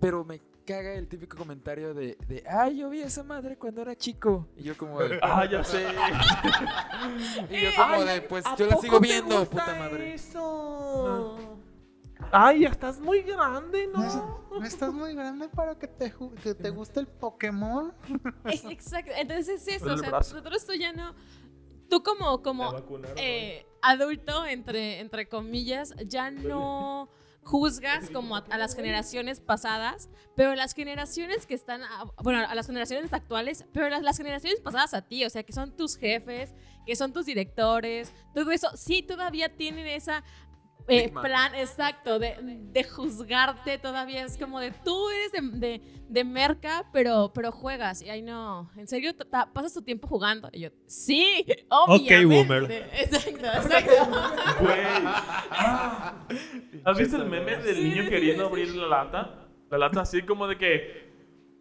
Pero me caga el típico comentario de, de ay, yo vi a esa madre cuando era chico. Y yo como de, Ah, ya sé. y yo como de, pues yo la sigo viendo, puta madre. Eso? Ay, ya estás muy grande, ¿No, ¿no? no estás muy grande para que te, que te guste el Pokémon? Es- Exacto, entonces es eso, o sea, nosotros tú ya no, tú como, como eh, adulto, entre, entre comillas, ya no juzgas como a, a las generaciones pasadas, pero las generaciones que están, a- bueno, a las generaciones actuales, pero las, las generaciones pasadas a ti, o sea, que son tus jefes, que son tus directores, todo eso, sí sí tienen esa... eh, plan exacto de, de juzgarte todavía es como de tú eres de, de, de merca pero pero juegas y ahí no en serio pasas tu tiempo jugando y yo sí obviamente boomer. exacto exacto Güey. ¿Has visto el meme del niño sí, queriendo sí. abrir la lata? La lata así como de que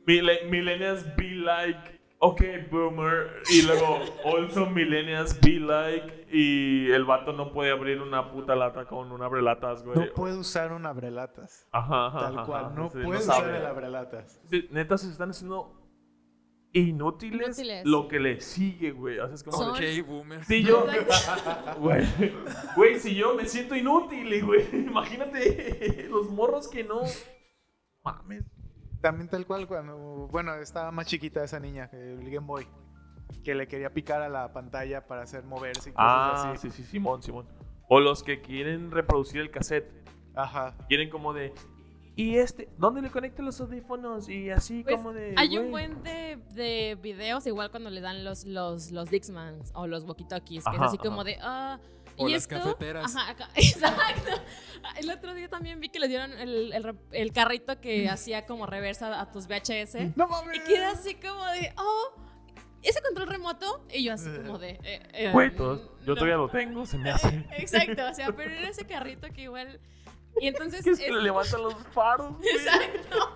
"Mille- millennials be like, ok, boomer. Y luego, also millennials be like. Y el vato no puede abrir una puta lata con un abrelatas, güey. No puede usar un abrelatas. Ajá, ajá, Tal ajá, cual, no sí, puede usar sabe. el abrelatas. Neta, se están haciendo inútiles, Inútiles. lo que le sigue, güey. O sea, es como Son- de- Ok, boomer. Si yo, güey, güey, si yo me siento inútil, güey, imagínate los morros que no. Mames. También tal cual cuando, bueno, estaba más chiquita esa niña, el Game Boy, que le quería picar a la pantalla para hacer moverse y cosas Ah, así. sí, sí, Simón, Simón. O los que quieren reproducir el cassette. Ajá. Quieren como de. Y este, ¿dónde le conecto los audífonos? Y así Pues, como de. hay un buen de, de videos igual cuando le dan los los los Dixmans o los walkie-talkies que es Ajá, así como de ah O ¿y las esto? cafeteras. Ajá, acá- exacto. El otro día también vi que le dieron el, el, re- el carrito que hacía como reversa a tus VHS. No mames. Y queda así como de, oh, ese control remoto. Y yo así como de, eh, eh, Güey, todos- yo no. todavía lo tengo, se me hace. Exacto, o sea, pero era ese carrito que igual. Y entonces. que es que es- le levantan los faros, güey. Exacto.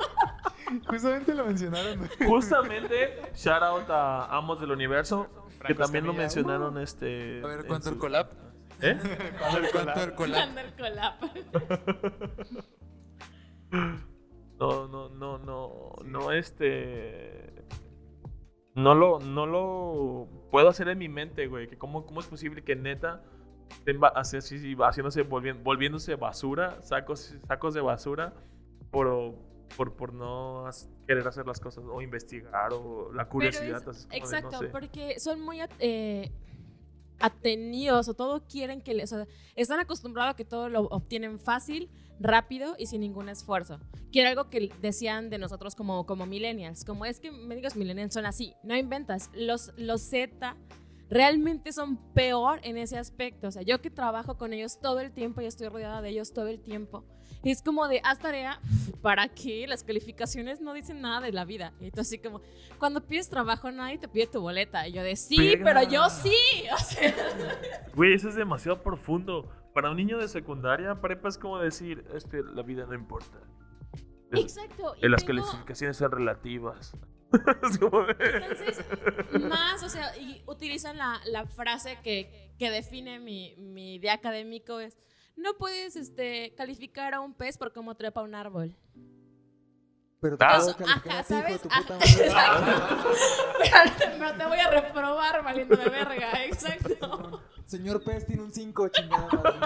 Justamente lo mencionaron. Justamente, shout out a Amos del Universo, que también lo mencionaron este. A ver, en ¿cuánto el su- collab? ¿Eh? El colap. No, no, no, no, no, este. No lo, no lo puedo hacer en mi mente, güey. Que cómo, cómo es posible que neta estén haciéndose, volviéndose basura, sacos, sacos de basura, por, por, por no querer hacer las cosas o investigar o la curiosidad. es- así como de, no exacto, sé. porque son muy eh, atenidos o todo quieren que les. están acostumbrados a que todo lo obtienen fácil, rápido y sin ningún esfuerzo. Que algo que decían de nosotros como, como millennials. Como es que médicos millennials son así, no inventas. Los, los Z realmente son peor en ese aspecto. O sea, yo que trabajo con ellos todo el tiempo y estoy rodeada de ellos todo el tiempo. Es como de, haz tarea, ¿para qué? Las calificaciones no dicen nada de la vida. Y tú así como, cuando pides trabajo nadie te pide tu boleta. Y yo de, sí, Verga. pero yo sí. O sea, Güey, eso es demasiado profundo. Para un niño de secundaria, prepa es como decir, este, la vida no importa. Exacto. y Eh, las tengo- calificaciones son relativas. Es como de- Entonces, más, o sea, y utilizan la, la frase que, que define mi, mi día académico es, no puedes este, calificar a un pez por cómo trepa un árbol. Pero te Ah. puedo Eso, calificar ajá, a ti, hijo de ¿sabes? tu Ajá, puta madre. exacto. no te voy a reprobar, valiendo de verga, exacto. Señor Pez tiene un 5, chingada madre.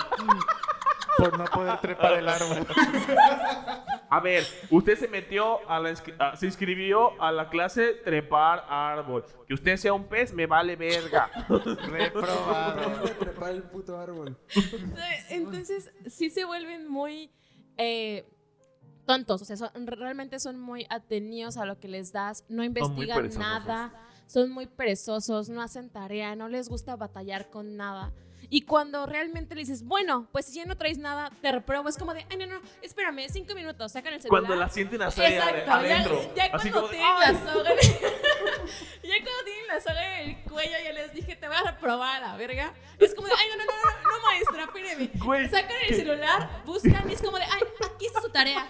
Por no poder trepar el árbol. A ver, usted se metió a la a- se inscribió a la clase trepar árbol. Que usted sea un pez me vale verga. Reprobado. Trepar el puto árbol. Entonces, sí se vuelven muy eh, tontos, o sea, son- realmente son muy atenidos a lo que les das, no investigan nada, son muy perezosos, no hacen tarea, no les gusta batallar con nada. Y cuando realmente le dices, bueno, pues si ya no traes nada, te repruebo, es como de, ay, no, no, espérame, cinco minutos, sacan el celular. Cuando la sienten así Exacto, ya- adentro. ya, así cuando tienen "Ay". la soga en- ya cuando tienen la soga en el cuello ya les dije te voy a reprobar a la verga es como de ay no no no no no maestra espéreme Güey, sacan el celular buscan y es como de ay aquí está su tarea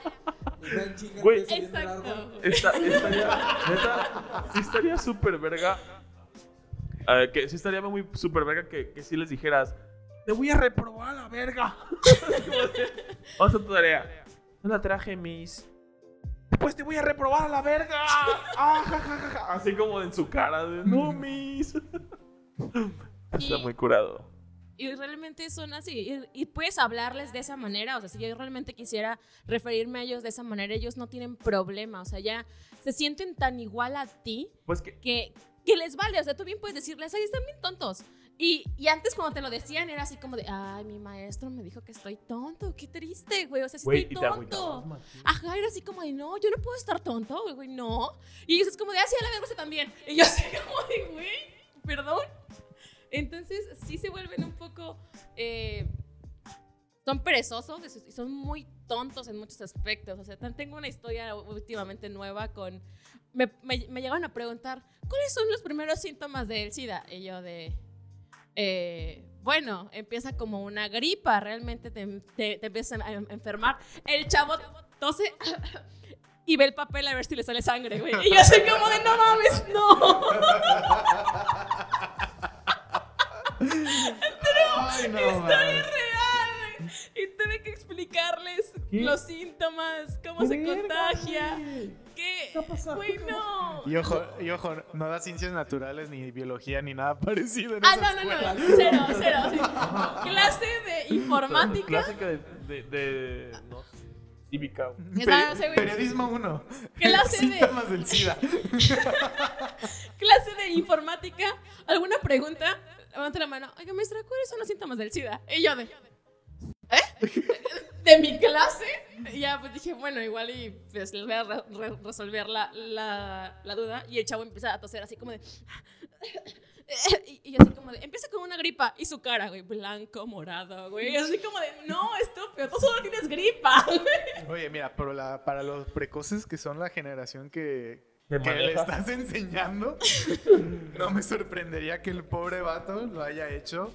Güey. exacto Esta- estaría, neta, sí estaría súper verga. Eh, que sí estaría muy súper verga que, que si les dijeras, te voy a reprobar a la verga. Vamos a tu tarea. No la traje, mis. Pues te voy a reprobar a la verga. Ah, ja, ja, ja, ja. Así como en su cara de, no, mis. Está muy curado. y realmente son así y, y puedes hablarles de esa manera o sea si yo realmente quisiera referirme a ellos de esa manera ellos no tienen problema o sea ya se sienten tan igual a ti Pues que. que, que les vale. O sea, tú bien puedes decirles, ay, están bien tontos. Y, y antes cuando te lo decían era así como de, ay, mi maestro me dijo que estoy tonto, qué triste, güey. O sea, sí Güey, estoy tonto. Ajá, era así como de, no, yo no puedo estar tonto, güey, güey, no. Y ellos es como de, ah, sí, a la verga también. Y yo así como de, güey, perdón. Entonces, sí se vuelven un poco, eh, son perezosos y son muy tontos en muchos aspectos. O sea, tengo una historia últimamente nueva con, me, me, me llegaron a preguntar, ¿cuáles son los primeros síntomas del SIDA? Y yo de, eh, bueno, empieza como una gripa, realmente te, te, te empiezan a enfermar. El chavo tose y ve el papel a ver si le sale sangre, güey. Y yo así como de, no mames, no. Ay, no, Historia. Y tuve que explicarles ¿Qué? los síntomas, cómo se contagia. ¿Qué? está pasando? Güey, no. Y ojo, y ojo, no da ciencias naturales, ni biología, ni nada parecido en Ah, esa no, no, escuela. no, cero, cero. sí. Clase de informática. Clásica de. de, de no sé, Periodismo 1. Clase de- Síntomas del SIDA. Clase de informática. ¿Alguna pregunta? Levanta la mano. Oiga, maestra, ¿cuáles son los síntomas del SIDA? Y yo de. ¿Eh? ¿De mi clase? Y ya, pues dije, bueno, igual y pues les voy a re- re- resolver la, la, la duda. Y el chavo empieza a toser así como de. Y, y así como de, empieza con una gripa y su cara, güey, blanco, morado, güey. Así como de, no, estúpido, tú solo tienes gripa. Oye, mira, pero la, para los precoces que son la generación que, Que le estás enseñando, no me sorprendería que el pobre vato lo haya hecho.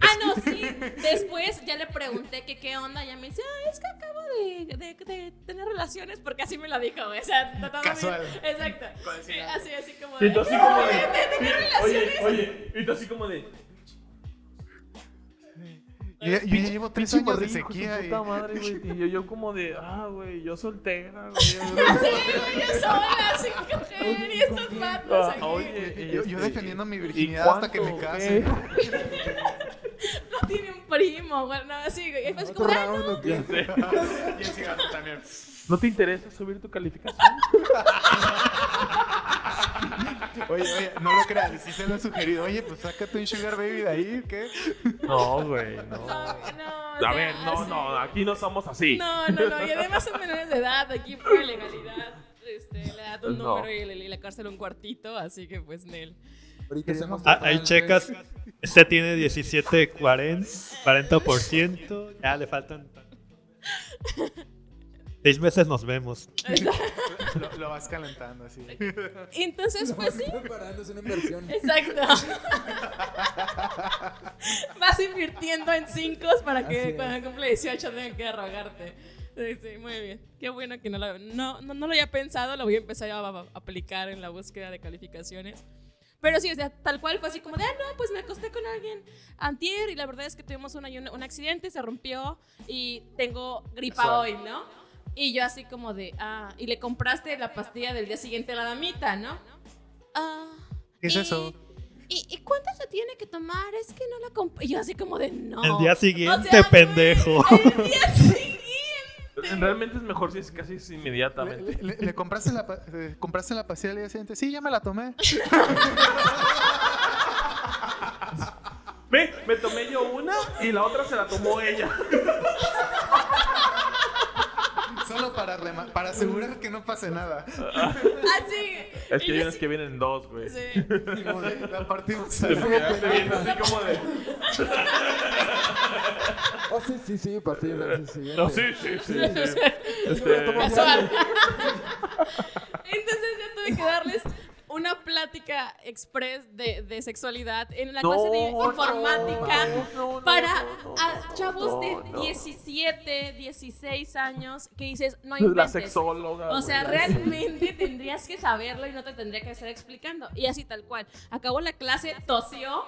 Ah, no, sí. Después ya le pregunté que qué onda. Y ella me dice, ah, es que acabo de, de- de tener relaciones porque así me lo dijo, güey. O sea, tratando de- Casual. Exacto. El Sí, cigarro. así, así como Y de. tú así como de. de tener Oye, relaciones. oye. Y tú así como de. Yo, yo ya llevo tres años de sequía. su y- puta madre, güey. Y yo, yo como de, ah, güey, yo soltera, Sí, güey. güey, yo sola, sin coger. Y estos vatos Ah, aquí. oye, Yo, yo este, defendiendo mi ¿y virginidad hasta que me case. No tiene un primo, güey. No, así, fue así como, ah, round, ¿o qué? Y el cigarro también. ¿No te interesa subir tu calificación? Oye, oye, no lo creas, sí se lo he sugerido. Oye, pues sácate un sugar baby de ahí, ¿qué? No, güey, no. no, no. A ver, no, así. no, aquí no somos así. No, no, no. Y además son menores de edad. Aquí por legalidad. Este, le da un No. número y, le- y la cárcel un cuartito. Así que, pues, Nel. Ahorita hacemos Ah, ahí checas. Este tiene 17, 40, 40%. Ya le faltan. Seis meses nos vemos. Lo, lo vas calentando así. Entonces, pues sí. Preparando, es una inversión. Exacto. Vas invirtiendo en cinco para que Así es. cuando cumple 18 tengan que rogarte. Sí, sí, muy bien. Qué bueno que no lo, no, no, no lo había pensado, lo voy a empezar a, a aplicar en la búsqueda de calificaciones. Pero sí, o sea, tal cual fue así como de, ah, no, pues me acosté con alguien antier y la verdad es que tuvimos un, un accidente, se rompió y tengo gripa hoy, ¿no? Y yo así como de, ah, y le compraste la pastilla del día siguiente a la damita, ¿no? Ah. ¿Qué es y- eso? ¿Y, ¿Y cuánto se tiene que tomar? Es que no la compré. Y yo así como de, no. El día siguiente, O sea, güey, pendejo. El día siguiente. Realmente es mejor si es casi inmediatamente. ¿Le, le- le compraste, la, eh, compraste la pastilla al día siguiente? Sí, ya me la tomé. Ve, me tomé yo una y la otra se la tomó ella. Solo para, rema- para asegurar que no pase nada. Así. Es que hay unas que vienen dos, güey. Sí. Y como de, La partimos. Así como de. Oh, sí, sí, sí, del día siguiente. No, sí, sí, sí. sí. Este, Casual. Entonces yo tuve que darles una plática express de, de sexualidad en la cual se di No, informática no, no, para no, no, a chavos de no, no. 17, 16 años que dices, no La inventes. sexóloga. O sea, güey. realmente tendrías que saberlo y no te tendría que estar explicando. Y así tal cual. Acabó la clase, tosió,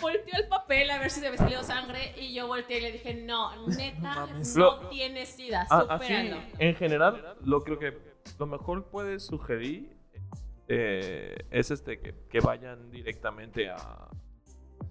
volteó el papel a ver si se había salido sangre y yo volteé y le dije, no, neta, no Lo- tienes sida, Ah, así, supéralo. en general, lo creo que lo mejor puedes sugerir eh, es este que, que vayan directamente a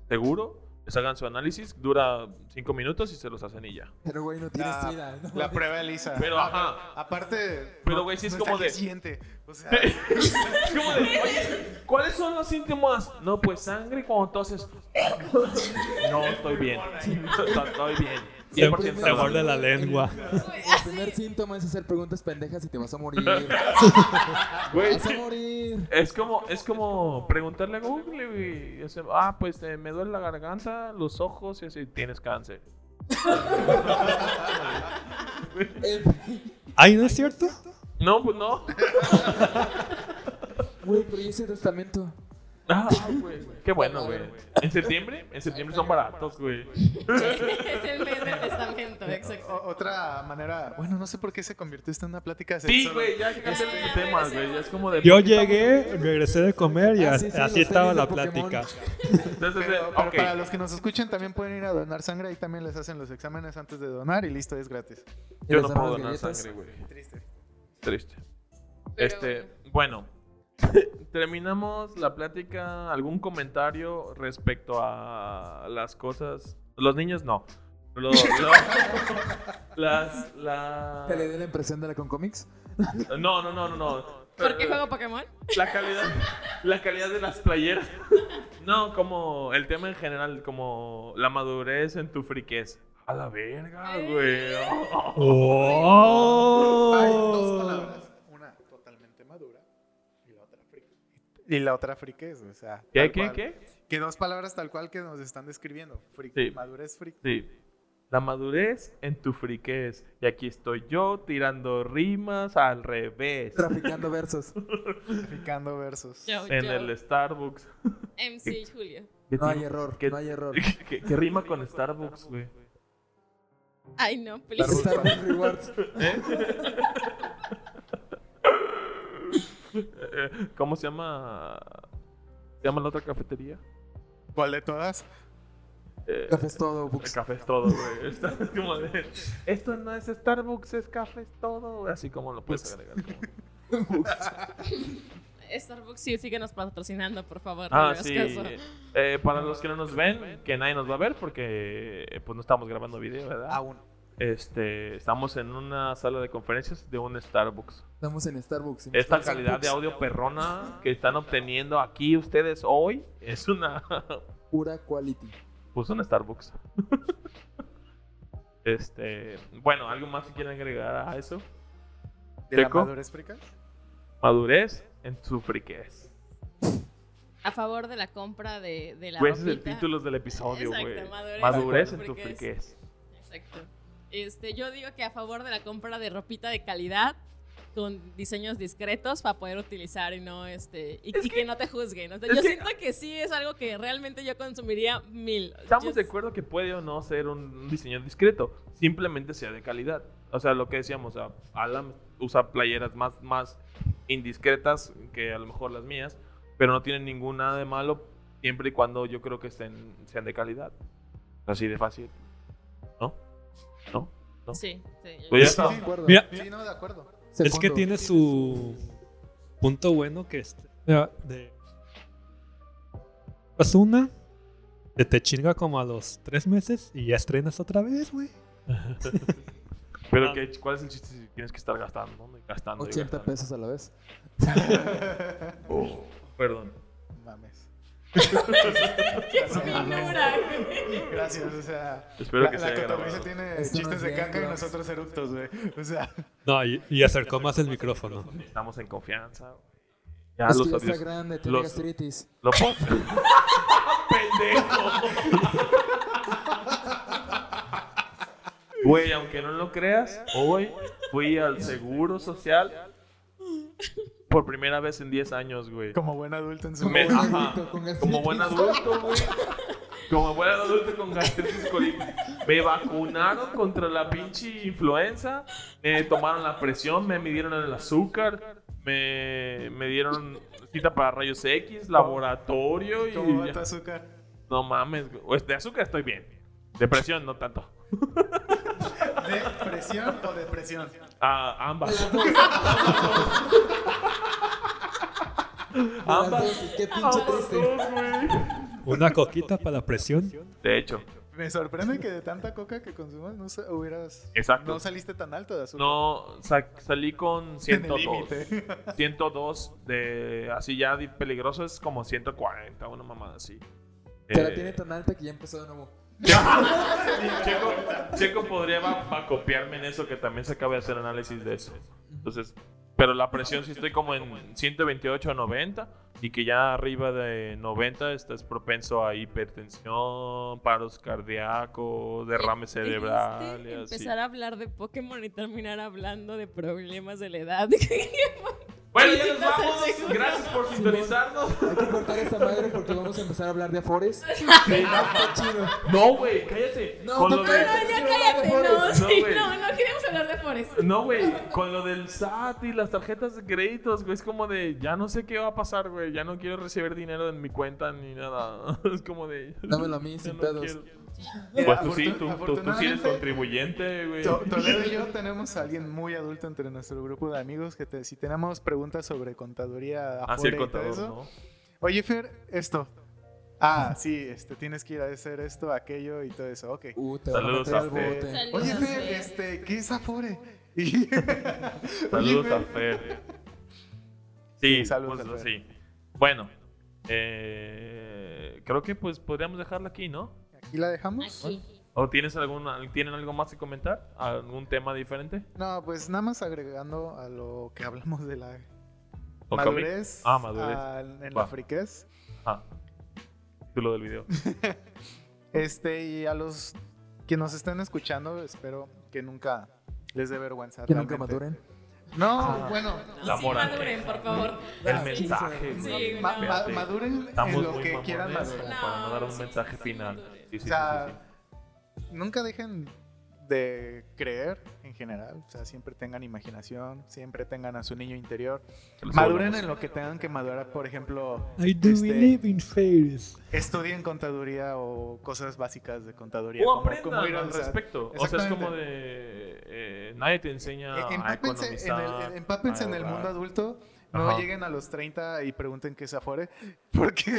seguro, les hagan su análisis, dura cinco minutos y se los hacen y ya. Pero, güey, no tienes La. ¿no? la prueba Elisa. Pero, Ah, ajá. Aparte. Pero, no- güey, sí es no como de-. O sea, Es como de, oye, ¿cuáles son los síntomas? No, pues sangre cuando toses. No, estoy bien. Estoy bien. 100% Se muerde la lengua. El primer síntoma es hacer preguntas pendejas y te vas a morir. Güey, vas a morir. Es como, es como preguntarle a Google, güey. o sea, ah, pues eh, me duele la garganta, los ojos y así, tienes cáncer. ¿Ay, no es cierto? No, pues no. Güey, pero ¿y ese testamento? Ah, güey. Qué bueno, güey. ¿En septiembre? En septiembre son baratos, güey. es el mes del testamento, exacto. o- otra manera. Bueno, no sé por qué se convirtió esto en una plática Sí, sexual. güey, ya que cambiaste de temas, güey. Ya es como de. Yo llegué, regresé de comer y Ah, as- sí, sí, así los estaba tenis la de Pokémon. plática. Entonces, Pero, eh, pero ok. para los que nos escuchen también pueden ir a donar sangre. Ahí también les hacen los exámenes antes de donar y listo, es gratis. ¿Y Yo les no puedo donar galletas? sangre, güey. Triste. Triste. Pero este, bueno. Terminamos la plática. ¿Algún comentario respecto a las cosas? Los niños no. Lo- lo- las, la... ¿Te le dio la impresión de la Concomics? No, no, no, no, no. ¿Por qué juego Pokémon? La calidad, la calidad de las playeras. No, como el tema en general, como la madurez en tu friquez. A la verga, güey. Hay dos ¡Oh! palabras. Una totalmente madura y la otra friki. Y la otra friquez, o sea. ¿Qué, qué, cual. qué? Que dos palabras tal cual que nos están describiendo. Sí. Madurez friki. Sí. La madurez en tu friquez. Y aquí estoy yo tirando rimas al revés. Traficando versos. Picando versos. Yo, En yo, el Starbucks. MC Julio. ¿Qué No hay error, qué- no hay error. qué- qué rima con Starbucks, güey? Ay, no, please. Starbucks Rewards. Eh, ¿Cómo se llama? ¿Se llama la otra cafetería? ¿Cuál de todas? Eh, Café es todo, Books. café es todo, güey. Esto, es como de, esto no es Starbucks, es café es todo. güey. Así como lo puedes agregar. como- Starbucks, sí, síguenos patrocinando, por favor. Ah, no sí. caso. Eh, para los que no nos ven, que nadie nos va a ver porque eh, pues no estamos grabando video, ¿verdad? Aún. Este, estamos en una sala de conferencias de un Starbucks. Estamos en Starbucks. en Esta Starbucks. calidad de audio perrona que están obteniendo aquí ustedes hoy es una Pura quality. Puso un Starbucks. este, bueno, ¿algo más que quieran agregar a eso? ¿De la madurez frika? Madurez en su friquez. A favor de la compra de, de la Güey, ese es el ropita. título del episodio, Exacto, güey. madurez Madurez en en tu friquez. Exacto. Este, yo digo que a favor de la compra de ropita de calidad con diseños discretos para poder utilizar y no este y, y que, no te juzguen. O sea, es yo que- siento que sí es algo que realmente yo consumiría mil. Estamos Yo- de acuerdo que puede o no ser un diseño discreto, simplemente sea de calidad. O sea, lo que decíamos, o sea, Alan usa playeras más, más indiscretas que a lo mejor las mías, pero no tienen ninguna de malo siempre y cuando yo creo que estén, sean de calidad. Así de fácil. Sí, sí. Pues ya Sí, está. sí, de acuerdo. Mira, Sí, no, de acuerdo. Es que tiene su punto bueno que es de, de pues una te chinga como a los tres meses y ya estrenas otra vez, güey. Pero que, ¿cuál es el chiste si tienes que estar gastando? ¿no? Gastando y 80 gastando. pesos a la vez. Oh, perdón. Mames. Es finura. Gracias, o sea. Espero la, que se la tiene Esto no chistes es de caca y nosotros eructos, güey. O sea, No, y, y acercó más el micrófono. Estamos en confianza. güey. Ya es los que ya está odios. grande, tiene los- gastritis. Lo. ¡Pendejo! Güey, aunque no lo creas, hoy fui al seguro social por primera vez en 10 años, güey. como buen adulto en su Me- adulto con como buen adulto, güey. Como buen adulto con gastritis colitis. Me vacunaron contra la pinche influenza. Me tomaron la presión, me midieron el azúcar. Me, me dieron cita para rayos X, laboratorio y... ¿Cómo va tu azúcar? No mames, güey. Pues, De azúcar estoy bien. De presión no tanto. ¿De presión o depresión? Ah, ambas. Ambas. Qué pinche Ambas triste. Una coquita para la presión. De hecho, Me sorprende que de tanta coca que consumas no sa- hubieras. Exacto. No saliste tan alto de azúcar. no sa- salí con En el 102. límite. 102 de así ya peligroso es como 140, una mamada así. Te la Eh, tiene tan alta que ya empezó de nuevo. Checo, Checo podría va, va copiarme en eso que también se acaba de hacer análisis de eso. Entonces, pero la presión si estoy como en 128 a 90 y que ya arriba de 90 estás propenso a hipertensión, paros cardíacos, derrames Dijiste cerebrales. Empezar a hablar de Pokémon y terminar hablando de problemas de la edad. Bueno, ya nos vamos. Gracias por sintonizarnos. Hay que cortar esta madre porque vamos a empezar a hablar de Afores. No, güey, cállate. No, no, lo no, cállate, no. No, no, no queremos hablar de Forest. No, güey, con lo del SAT y las tarjetas de créditos, güey, es como de, ya no sé qué va a pasar, güey, ya no quiero recibir dinero en mi cuenta ni nada. Es como de... Dámelo a mí, sin no pedos. quiero. Mira, Pues tú sí, tú, tú, tú sí eres contribuyente, güey. To- Toledo y yo tenemos a alguien muy adulto entre nuestro grupo de amigos que te- si tenemos preguntas sobre contaduría Así Afore el y todo contador, eso. ¿no? Oye, Fer, esto. Ah, sí, este, tienes que ir a hacer esto, aquello y todo eso. Ok. Uh, te a Saludos meter a usted. bote. Saludos. Oye, a Fer, Fer. este, ¿qué es Afore? Y- Saludos Oye, a Fer, Fer. Sí, Sí, saludos pues, a Fer. sí. Bueno, eh, creo que pues podríamos dejarlo aquí, ¿no? ¿Aquí la dejamos? Aquí. ¿O tienes alguna, tienen algo más que comentar? ¿Algún tema diferente? No, pues nada más agregando a lo que hablamos de la madurez, Ah, madurez. al- en Va. la friquez. Ah, título del video. Este, y a los que nos estén escuchando, espero que nunca les dé vergüenza. Que nunca maduren. No, Ah. bueno, La sí, moral. maduren, por favor. El mensaje. sí, ma- no. maduren en lo que quieran madurar. como para no dar un sí, mensaje final. Sí, sí, O sí, sea, sí, nunca dejen de creer en general. O sea, siempre tengan imaginación, siempre tengan a su niño interior. Maduren en lo que tengan que madurar. Por ejemplo, I do Este- believe in fairies. estudien contaduría o cosas básicas de contaduría. O como- aprendan como ir al respecto. O sea, es como de. eh, nadie te enseña Eh, a Empápense, en economizar. el, empápense a en el mundo adulto. No Ajá. lleguen a los 30 y pregunten qué es Afore. Porque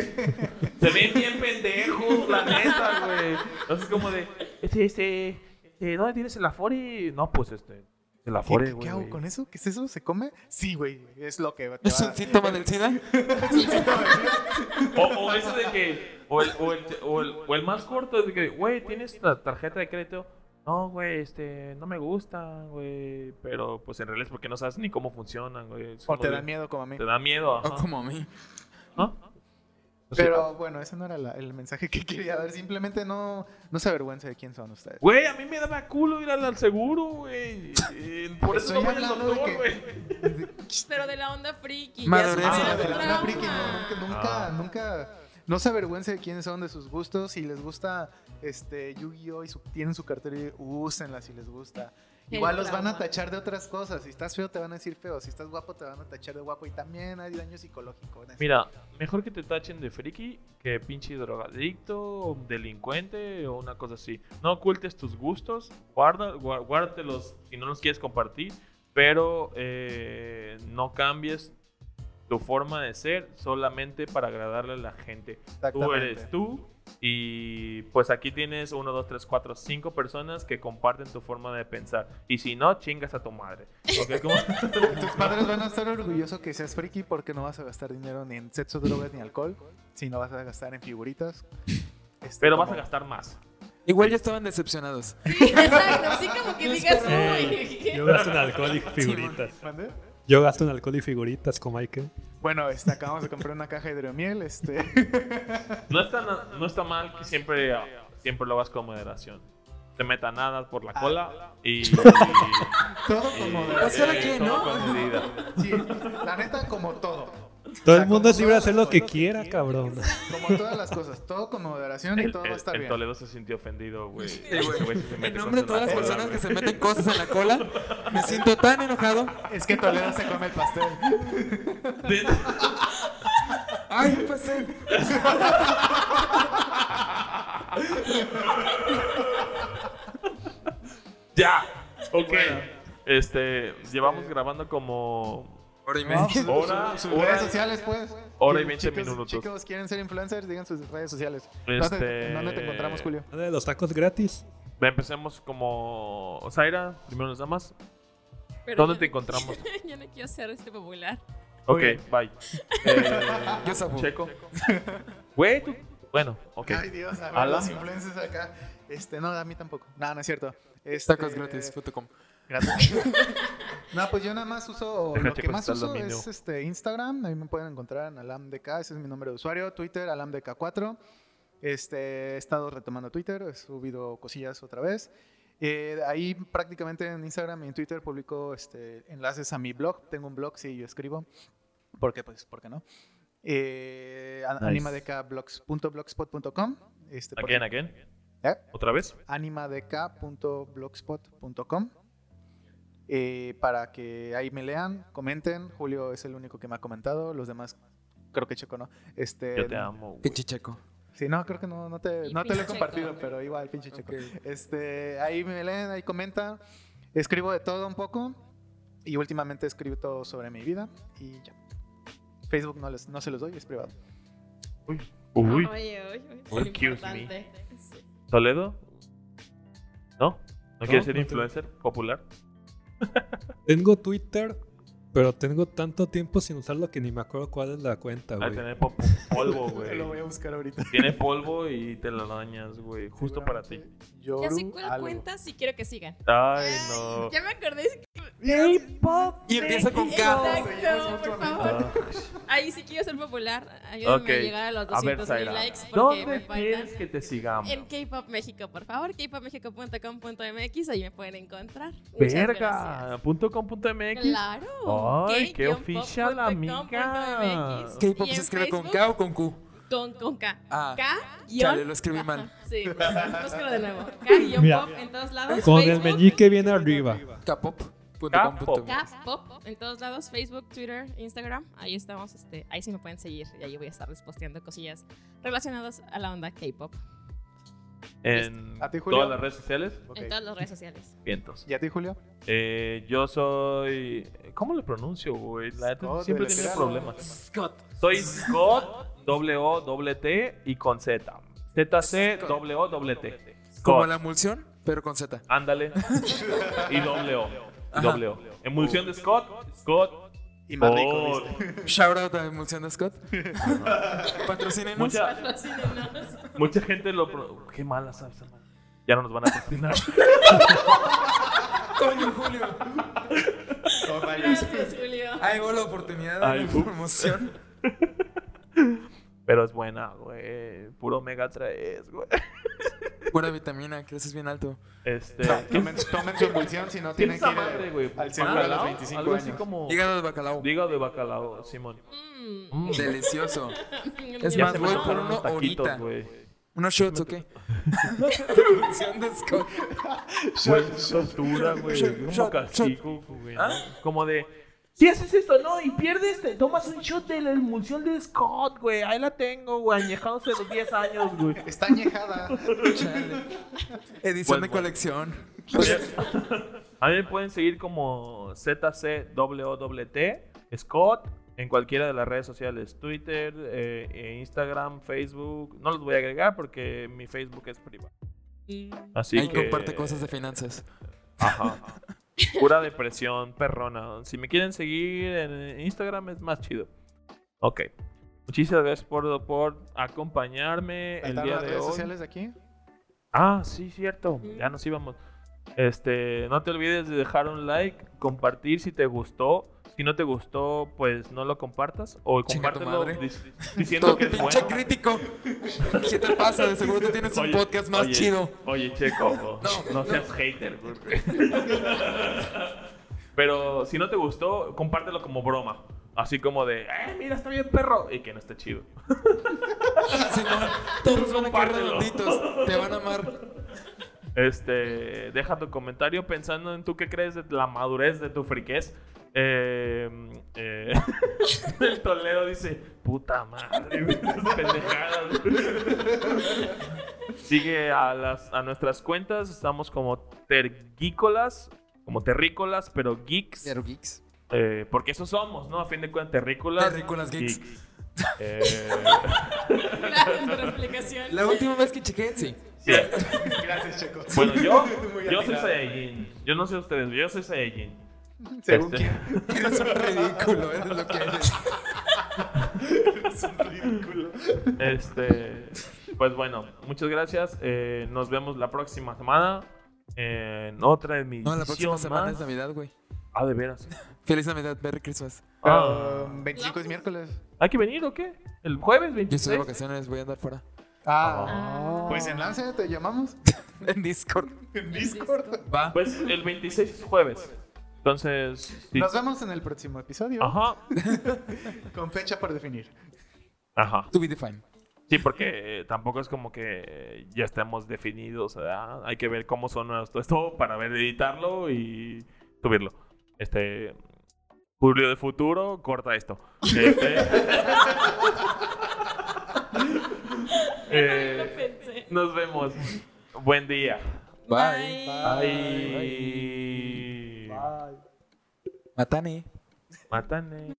Se ven bien pendejos, la neta, güey. Entonces, como de. Este, este. este, ¿Dónde tienes el Afore? No, pues este. El Afore, ¿Qué, güey. qué hago güey. con eso? ¿Qué es eso? ¿Se come? Sí, güey. Es lo que te ¿Es va un síntoma del SIDA? O, o eso de que. O el, o, el, o, el, o el más corto es de que, güey, ¿tienes la tarjeta de crédito? No, güey, este, no me gusta, güey. Pero pues en realidad es porque no sabes ni cómo funcionan, güey. Es O te dan miedo como a mí. Te da miedo, O ajá. como a mí. ¿No? Pero bueno, ese no era la- el mensaje que quería dar. Simplemente no, no se avergüence de quién son ustedes. Güey, a mí me daba culo ir al, seguro, güey. Por eso Estoy no voy al hablando de doctor, que- güey. Pero de la onda friki. ya Madurez. Ah, de la trauma. friki, no, nunca, nunca, Ah. nunca, no se avergüence de quiénes son, de sus gustos. Si les gusta este Yu-Gi-Oh! y su- tienen su cartera, úsenla si les gusta. Igual los van a tachar de otras cosas. Si estás feo, te van a decir feo. Si estás guapo, te van a tachar de guapo. Y también hay daño psicológico. en. Mira, mejor que te tachen de friki que pinche drogadicto, o delincuente o una cosa así. No ocultes tus gustos, guarda, gua- guárdatelos si no los quieres compartir, pero eh, no cambies tu forma de ser solamente para agradarle a la gente. Tú eres tú y pues aquí tienes 1, 2, 3, 4, 5 personas que comparten tu forma de pensar. Y si no, chingas a tu madre. ¿Ok? ¿Cómo? Tus padres van a estar orgullosos que seas friki porque no vas a gastar dinero ni en sexo, drogas ni alcohol. sino vas a gastar en figuritas. Este, Pero vas como- a gastar más. Igual ya estaban decepcionados. Exacto, así como que digas, uy. yo gasto en alcohol y figuritas. ¿Mande? Yo gasto en alcohol y figuritas, como hay que. Bueno, este, acabamos de comprar una caja de hidromiel. Este, No está, no está mal que siempre, ah, siempre lo hagas con moderación. Te meta nada por la cola y. todo y- con moderación. todo ¿no? con medida. Sí, la neta, como todo. Todo sea, el mundo es libre de hacer lo que quiera, cabrón. Como todas las cosas, todo con moderación y El, todo va a estar el bien. Toledo se sintió ofendido, güey. Mete En nombre de todas la las cola, personas que se meten cosas en la cola, me siento tan enojado. Es que Toledo se come el pastel. ¡Ay, un pastel! ¡Ya! Ok. Este, llevamos grabando como Hora y media. sus- Hora- sus hora- redes sociales, pues. hora y Sí, 20 chicos, minutos. Chicos, ¿quieren ser influencers? Digan sus redes sociales. ¿Dónde, Este- ¿Dónde te encontramos, Julio? ¿De los tacos gratis? Empecemos como. Zaira, primero las damas. Pero ¿Dónde yo te no- encontramos? Yo no quiero ser este popular. Ok, bye. Eh, Yo sapo. Checo. Güey, tú. Bueno, ok. Ay, Dios, a ver, los influencers acá. Este, no, a mí tampoco. No, no es cierto. Este, Tacos gratis, Fotocom. Gracias. no, pues yo nada más uso. Deja lo que más uso dominio. es este, Instagram. Ahí me pueden encontrar en alamdk. Ese es mi nombre de usuario. Twitter, alamdk4. Este, he estado retomando Twitter. He subido cosillas otra vez. Eh, ahí prácticamente en Instagram y en Twitter publico este, enlaces a mi blog. Tengo un blog, sí, yo escribo. ¿Por qué? Pues, ¿por qué no? Eh, a- Nice. animadkblogs.blogspot.com. Este, Again, again. ¿Eh? ¿Otra vez? animadk.blogspot.com eh, para que ahí me lean, comenten. Julio es el único que me ha comentado, los demás creo que Checo no. Este, Yo te amo. Qué chicheco. Sí, no, creo que no, no te, no lo he pinche compartido, Checo. pero igual, pinche Checo. Este, ahí me leen, ahí comentan. Escribo de todo un poco y últimamente escribo todo sobre mi vida y ya. Facebook no, les, no se los doy, es privado. Uy. Oye, oye, oye. Excuse. ¿Toledo? ¿No? ¿No, quieres ser no influencer popular? Tengo Twitter, pero tengo tanto tiempo sin usarlo que ni me acuerdo cuál es la cuenta, Al güey. tener po- polvo, güey. Lo voy a buscar ahorita. Tiene polvo y te lo dañas, güey. Justo para ti. Ya sé cuál cuenta si quiero que sigan. Ay, no. Ya me acordé. Y empieza con K. Exacto, por favor. Ah. Ahí sí quiero ser popular. Ayúdame Ok. a llegar a los A ver, 200 mil likes porque me ¿Dónde quieres faltan. que te sigamos? En K-Pop México, por favor, kpopmexico.com.mx, ahí me pueden encontrar. Muchas Verga. Punto com punto gracias. MX. Claro. Ay, qué K-pop official, amiga. K-pop se escribe con K o con Q. Con, con K. Ah, K, chale, guion. lo escribí mal. Ajá, Sí, búscalo de nuevo. K, guion Mira, pop en todos lados. Con el Facebook, meñique viene arriba. Kpop.com.mx. Pop en todos lados. Facebook, Twitter, Instagram. Ahí estamos. Este, ahí sí me pueden seguir. Y ahí voy a estar posteando cosillas relacionadas a la onda K-pop. En ¿A ti, Julio? todas las redes sociales. En todas las redes sociales. Vientos. ¿Y a ti, Julio? Eh, yo soy. ¿Cómo le pronuncio, güey? La neta Scott, siempre tiene problemas. Scott. Soy Scott, doble O, doble T y con Z. ZC, doble O, doble T. Como la emulsión, pero con Z. Ándale. y doble O. O. Emulsión de Scott. Scott. Y más rico, Oh. Shout out a emulsión de Scott. Patrocínenos. Mucha, mucha gente lo. pro- Qué mala salsa, man. Ya no nos van a patrocinar. Coño, Julio. Gracias, Julio. Ahí va la oportunidad de Ay, la ups. promoción. Pero es buena, güey. Puro omega 3, güey. Buena vitamina, creces bien alto. Este. Tomen, tomen su emulsión si no ¿Qué es tienen que ir madre, güey? al seguro a los ¿Bacalao? 25 Algo así años. como. Hígado de bacalao. Hígado de bacalao, Simón. Mm. Mm. Delicioso. Es Ya más, se me voy antojaron por uno unos taquitos, ahorita. güey. ¿Unos shots o qué? Traducción de Scott. Güey, tortura, güey. Shot, Como shot, castigo, güey. ¿no? ¿Ah? Como de. Si haces esto, no, y pierdes, te tomas un shot de la emulsión de Scott, güey. Ahí la tengo, güey. Añejándose los 10 años, güey. Está añejada. Chale. Edición Pues, de bueno. colección. A mí me pueden seguir como ZCWWT, Scott, en cualquiera de las redes sociales, Twitter, eh, eh, Instagram, Facebook. No los voy a agregar porque mi Facebook es privado. Así Ahí que... comparte cosas de finanzas. Ajá. Pura depresión, perrona. Si me quieren seguir en Instagram es más chido. Ok. Muchísimas gracias por, por acompañarme el ¿Faltaron día las de redes hoy. sociales de aquí? Ah, sí, cierto. Ya nos íbamos. Este, no te olvides de dejar un like, compartir si te gustó. Si no te gustó, pues no lo compartas. O Chinga tu compártelo madre. dic- diciendo que es pinche bueno. crítico. ¿Qué te pasa? De seguro tú tienes un Oye, podcast más oye, chido. Oye, Checo, no, No, seas hater. porque- Pero si no te gustó, compártelo como broma. Así como de, eh, mira, está bien perro. Y que no esté chido. Simón, todos van a quedar Compártelo. redonditos. Te van a amar. Este, deja tu comentario pensando en tú qué crees de la madurez de tu friquez. Eh, eh, el Toledo dice, puta madre, pendejadas. Sigue a, las, a nuestras cuentas, estamos como tergícolas, como terrícolas, pero geeks. Zero Geeks. eh, porque eso somos, ¿no? A fin de cuentas, terrícolas. Terrícolas geeks. Eh, Gracias por la explicación. La última vez que chequé, sí. sí. Gracias, Checo. Bueno, yo, yo soy. Saiyajin. Yo no sé ustedes, yo soy Saiyajin. Según Este, quién. Eres un ridículo, eres lo que eres. Es un ridículo. Este, pues bueno, muchas gracias. eh, nos vemos la próxima semana en otra emisión. No, la próxima semana más. es Navidad, güey. Ah, de veras. Feliz Navidad, Merry Christmas. Ah, Um, 25 es miércoles. ¿Hay que venir o qué? ¿El jueves Yo estoy de 26? vacaciones, voy a andar fuera. Ah. Pues en Lance te llamamos. En Discord. En Discord. Va. Pues el 26 es jueves. Entonces, sí. Nos vemos en el próximo episodio. Ajá. Con fecha por definir. Ajá. To be defined. Sí, porque eh, tampoco es como que eh, ya estemos definidos, ¿verdad? Hay que ver cómo suena todo esto para ver editarlo y subirlo. Este Julio de futuro, corta esto. Este, eh, nos vemos. Buen día. Bye. Bye. Bye. Mata nih. Mata nih.